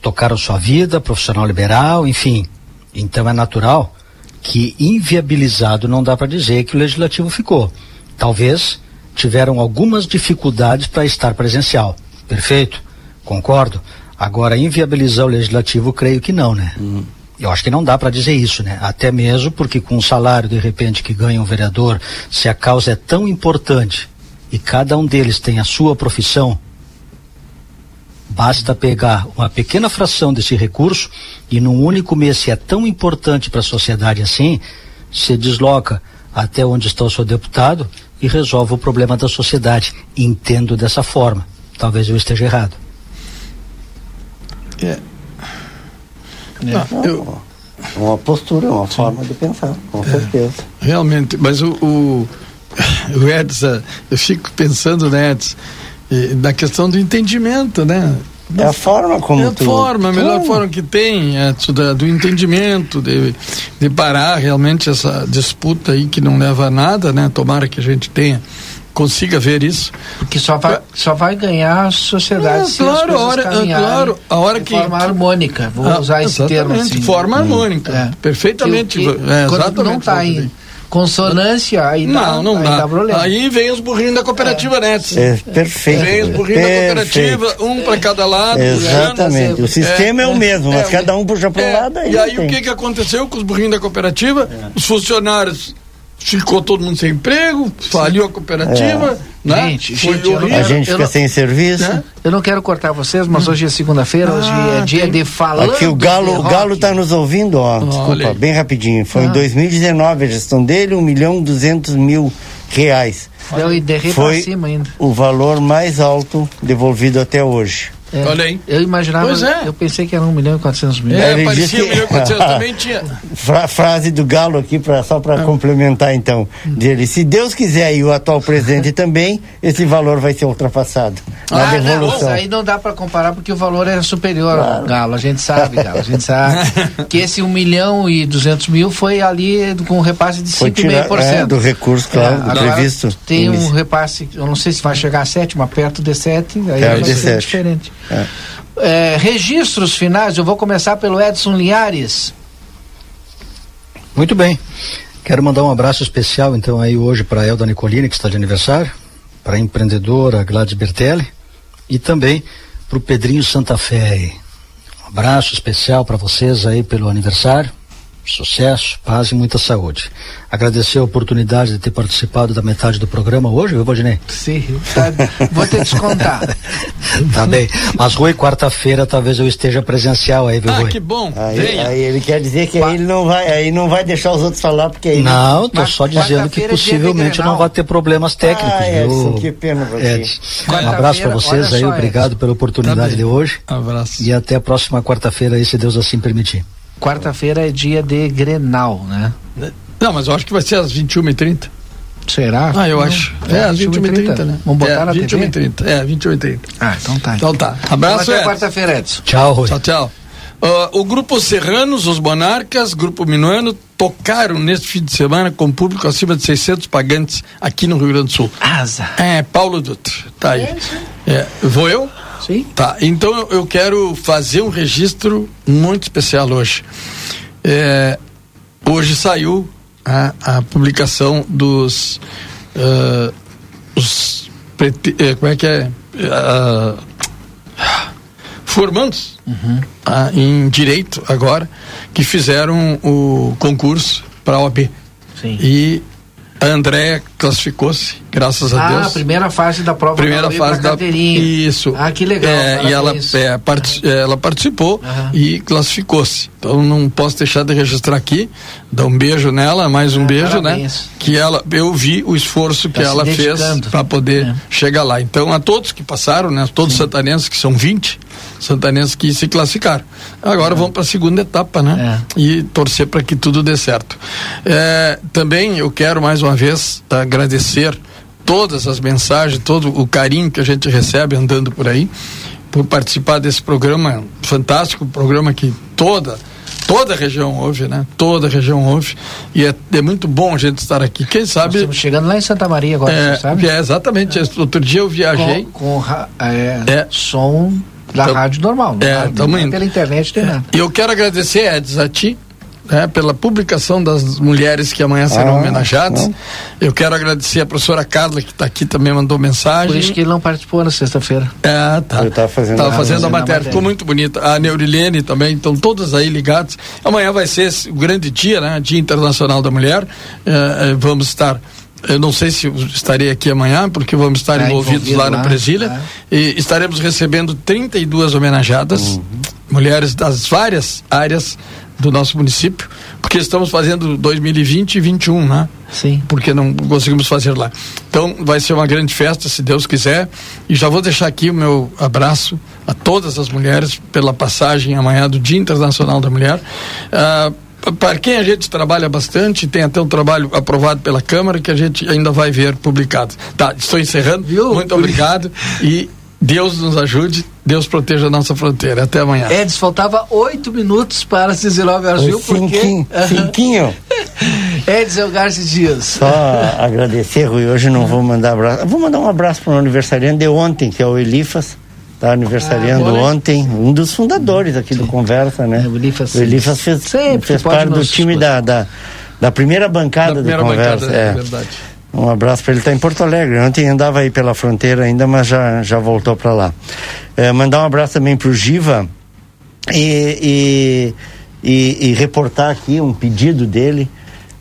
tocaram sua vida, profissional liberal, enfim. Então é natural que inviabilizado não dá para dizer que o legislativo ficou. Talvez tiveram algumas dificuldades para estar presencial. Perfeito? Concordo. Agora, inviabilizar o legislativo, creio que não, né? Eu acho que não dá para dizer isso, né? Até mesmo porque com o salário de repente que ganha um vereador, se a causa é tão importante e cada um deles tem a sua profissão, basta pegar uma pequena fração desse recurso e num único mês, se é tão importante para a sociedade assim, se desloca até onde está o seu deputado e resolve o problema da sociedade. Entendo dessa forma. Talvez eu esteja errado. É. Ah, eu, Uma postura, uma forma de pensar, com certeza. realmente, mas o, o, o Edson, eu fico pensando, né, Edson, na questão do entendimento, né? É a forma como é a tu... forma, a melhor tu- forma que tem, Edson, da- do entendimento, de, de parar realmente essa disputa aí que não leva a nada, né? Tomara que a gente tenha, consiga ver isso. Porque só vai, só vai ganhar a sociedade É, se claro, as hora- é, claro, a hora de que- forma harmônica. Vou Ah, usar esse termo assim. Forma harmônica. É. Perfeitamente. Que- que é, quando não está em consonância, aí dá, Não, não aí dá. problema. Aí vem os burrinhos da cooperativa, né? Edson? É perfeito. Vem os burrinhos da perfeito. cooperativa, um para cada lado. Exatamente. O sistema é, o mesmo, mas é, cada um puxa para um É, lado aí. E aí não o tem. que, que aconteceu com os burrinhos da cooperativa? Os funcionários ficou todo mundo sem emprego, faliu a cooperativa, né? Gente, Foi gente, eu não. A gente não- fica sem serviço. Né? Eu não quero cortar vocês, mas hoje é segunda-feira, hoje Ah, é dia tem- de falando Aqui o Galo, o. Galo tá nos ouvindo, ó. Desculpa, bem rapidinho. Foi Ah. em 2019 a gestão dele, um milhão duzentos mil reais. Eu e derrei Foi pra cima ainda. o valor mais alto devolvido até hoje. É, Olha aí. Eu imaginava, Pois é. eu pensei que era 1 milhão e 400 mil. É, Ele parecia disse- o 1400 também tinha. Fra- frase do Galo aqui, pra, só Ah. para complementar então, dele. Se Deus quiser e o atual presidente também, esse valor vai ser ultrapassado na Ah, não, devolução. aí não dá para comparar porque o valor é superior ao Galo. A gente sabe, Galo. A gente sabe que esse 1 milhão e 200 mil foi ali com um repasse de Foi tirar- 5,5%. é, do recurso, claro, do agora previsto Tem um início. repasse, eu não sei se vai chegar a 7, mas perto de 7, aí Perto vai de ser sete. diferente. É. É, registros finais, eu vou começar pelo Edson Linhares. Muito bem. Quero mandar um abraço especial então aí hoje para Elda Nicolini, que está de aniversário, para a empreendedora Gladys Bertelli e também para o Pedrinho Santa Fé. Um abraço especial para vocês aí pelo aniversário. Sucesso, paz e muita saúde. Agradecer a oportunidade de ter participado da metade do programa hoje, viu, Valdinei? Sim, tá, vou te descontar. Tá bem. Mas Rui, quarta-feira talvez eu esteja presencial aí, viu, Ah, Rui? que bom. Aí, Venha. aí ele quer dizer que aí ele não vai, aí não vai deixar os outros falar, porque aí. Não, tô só dizendo que é possivelmente não vai ter problemas técnicos, Ah, viu? Edson, que pena Ed, ti. Um abraço para vocês aí, só, obrigado pela oportunidade Tá de hoje. Abraço. E até a próxima quarta-feira aí, se Deus assim permitir. Quarta-feira é dia de Grenal, né? Não, mas eu acho que vai ser às 21h30. Será? Ah, eu Não. acho. É, às 21h30, né? Vamos botar é, na 21 TV? 21h30. É, 21h30. Ah, então tá. Então tá. Então Abraço, até quarta-feira, Edson. Tchau, Rui. Tchau, tchau. Ah, o grupo Serranos, os Monarcas, grupo Minuano, tocaram neste fim de semana com público acima de 600 pagantes aqui no Rio Grande do Sul. Asa. É, Paulo Dutra, tá aí. É, vou eu? Sim. Tá, então eu- quero fazer um registro muito especial hoje. É, hoje saiu a, a publicação dos ah, os prete- eh, como é que é Ah, formandos ah, em direito agora que fizeram o concurso para a OAB Sim. e A Andréia classificou-se, graças a ah, Deus. a primeira fase da prova primeira da fase da isso. Ah, que legal. É, e ela, é, part, ela participou uhum. e classificou-se. Então não posso deixar de registrar aqui. Dar um beijo nela, mais um ah, beijo, né? parabéns. né? Que ela, eu vi o esforço que tá ela fez para poder é. chegar lá. Então a todos que passaram, né? Todos os santanenses que são 20 santanenses que se classificaram. Agora vamos para a segunda etapa, né? É. E torcer para que tudo dê certo. É, também eu quero mais uma vez agradecer todas as mensagens, todo o carinho que a gente recebe andando por aí, por participar desse programa fantástico, programa que toda toda a região ouve, né? Toda a região ouve. E é, é muito bom a gente estar aqui. Quem sabe. Nós estamos chegando lá em Santa Maria agora, é, você sabe? É, exatamente. É. Outro dia eu viajei. Com, com é, é, som da então, rádio normal. É, rádio, não é pela internet tem nada. E eu quero agradecer, Edson, a ti, né, pela publicação das mulheres que amanhã serão ah, homenageadas. Não. Eu quero agradecer a professora Carla, que está aqui também, mandou mensagem. Por isso que ele não participou na sexta-feira. É, tá. Ele estava fazendo, tava fazendo a, matéria. Ficou muito bonita. A Neurilene também, estão todas aí ligadas. Amanhã vai ser o grande dia, né? Dia Internacional da Mulher. É, é, vamos estar eu não sei se estarei aqui amanhã, porque vamos estar é, envolvidos lá, lá no Presília. É. E estaremos recebendo 32 homenageadas, uhum. mulheres das várias áreas do nosso município, porque estamos fazendo 2020 e 21, né? Sim. Porque não conseguimos fazer lá. Então vai ser uma grande festa, se Deus quiser. E já vou deixar aqui o meu abraço a todas as mulheres pela passagem amanhã do Dia Internacional da Mulher. Uh, para quem a gente trabalha bastante, tem até um trabalho aprovado pela Câmara que a gente ainda vai ver publicado. Tá, estou encerrando. Viu? Muito obrigado e Deus nos ajude, Deus proteja a nossa fronteira. Até amanhã. Edson, faltava oito minutos para 19 horas, viu? Cinquinho. Porque... Cinquinho. Edson Garcia Dias. Só agradecer, Rui. Hoje não vou mandar abraço. Vou mandar um abraço para o aniversariante de ontem, que é o Elifas Está aniversariando ah, ontem, um dos fundadores aqui Sim. do Conversa, né? É, o Elifas, o Elifas fez, fez parte do time da, da, da, primeira bancada da primeira do Conversa. Bancada, é. é verdade. Um abraço para ele, está em Porto Alegre. Ontem andava aí pela fronteira ainda, mas já, já voltou para lá. É, mandar um abraço também para o Giva e, e, e, e, reportar aqui um pedido dele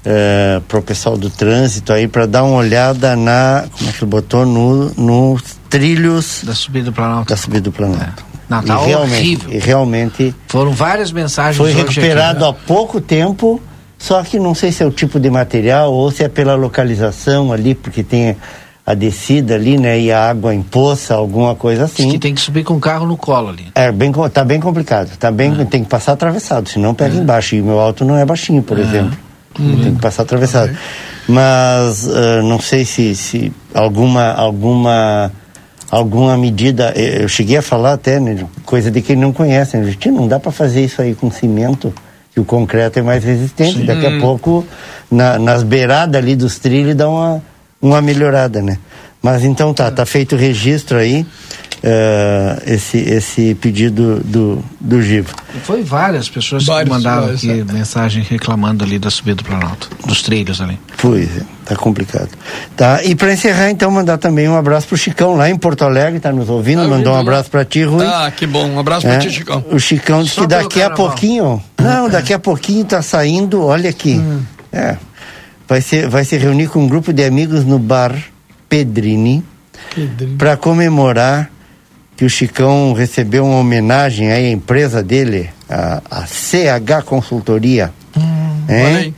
é, para o pessoal do trânsito aí para dar uma olhada na. Como é que ele botou? No, no trilhos da subida do Planalto. Da subida do Planalto. É. Não, tá e realmente, horrível. E realmente. Foram várias mensagens. Foi recuperado aqui, né? há pouco tempo, só que não sei se é o tipo de material ou se é pela localização ali, porque tem a descida ali, né? E a água em poça, alguma coisa assim. Diz que tem que subir com o carro no colo ali. É, bem, tá bem complicado. Tá bem, é. Tem que passar atravessado, senão pega é. embaixo. E o meu alto não é baixinho, por é. exemplo. Uhum. Tem que passar atravessado. Mas uh, não sei se, se alguma, alguma alguma medida, eu cheguei a falar até, né, coisa de quem não conhece, né, não dá para fazer isso aí com cimento, que o concreto é mais resistente, Sim. daqui a pouco na, nas beiradas ali dos trilhos dá uma, uma melhorada, né. Mas então tá, tá feito o registro aí, uh, esse, esse pedido do, do Giva. Foi várias pessoas Vários, que mandaram aqui é. mensagem reclamando ali da subida do Planalto, dos trilhos ali. Pois é, tá complicado. Tá, e para encerrar então, mandar também um abraço pro Chicão lá em Porto Alegre, tá nos ouvindo, tá mandou um abraço para ti, Rui. Ah, que bom, um abraço é, para ti, Chicão. O Chicão disse que daqui a pouquinho, não, daqui a pouquinho tá saindo, olha aqui, hum. é, vai, ser, vai se reunir com um grupo de amigos no bar Pedrini, Pedrini. para comemorar que o Chicão recebeu uma homenagem à empresa dele, a, a CH Consultoria. Hum, hein?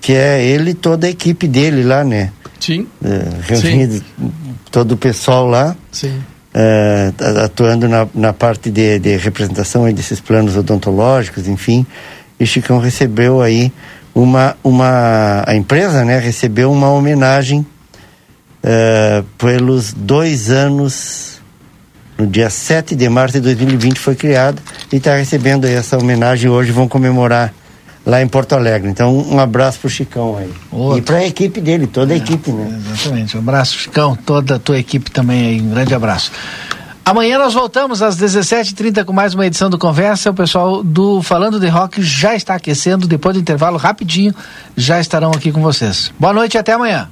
Que é ele e toda a equipe dele lá, né? Sim. É, reunido Sim. todo o pessoal lá. Sim. É, atuando na, na parte de, de representação desses planos odontológicos, enfim. E Chicão recebeu aí uma, uma. A empresa, né, recebeu uma homenagem é, pelos dois anos no dia 7 de março de 2020 foi criada e está recebendo essa homenagem hoje, vão comemorar lá em Porto Alegre. Então, um abraço pro Chicão aí. Outro. E para a equipe dele, toda a é, equipe, né? Exatamente. Um abraço, Chicão, toda a tua equipe também aí. Um grande abraço. Amanhã nós voltamos às 17h30 com mais uma edição do Conversa. O pessoal do Falando de Rock já está aquecendo. Depois do intervalo, rapidinho, já estarão aqui com vocês. Boa noite e até amanhã.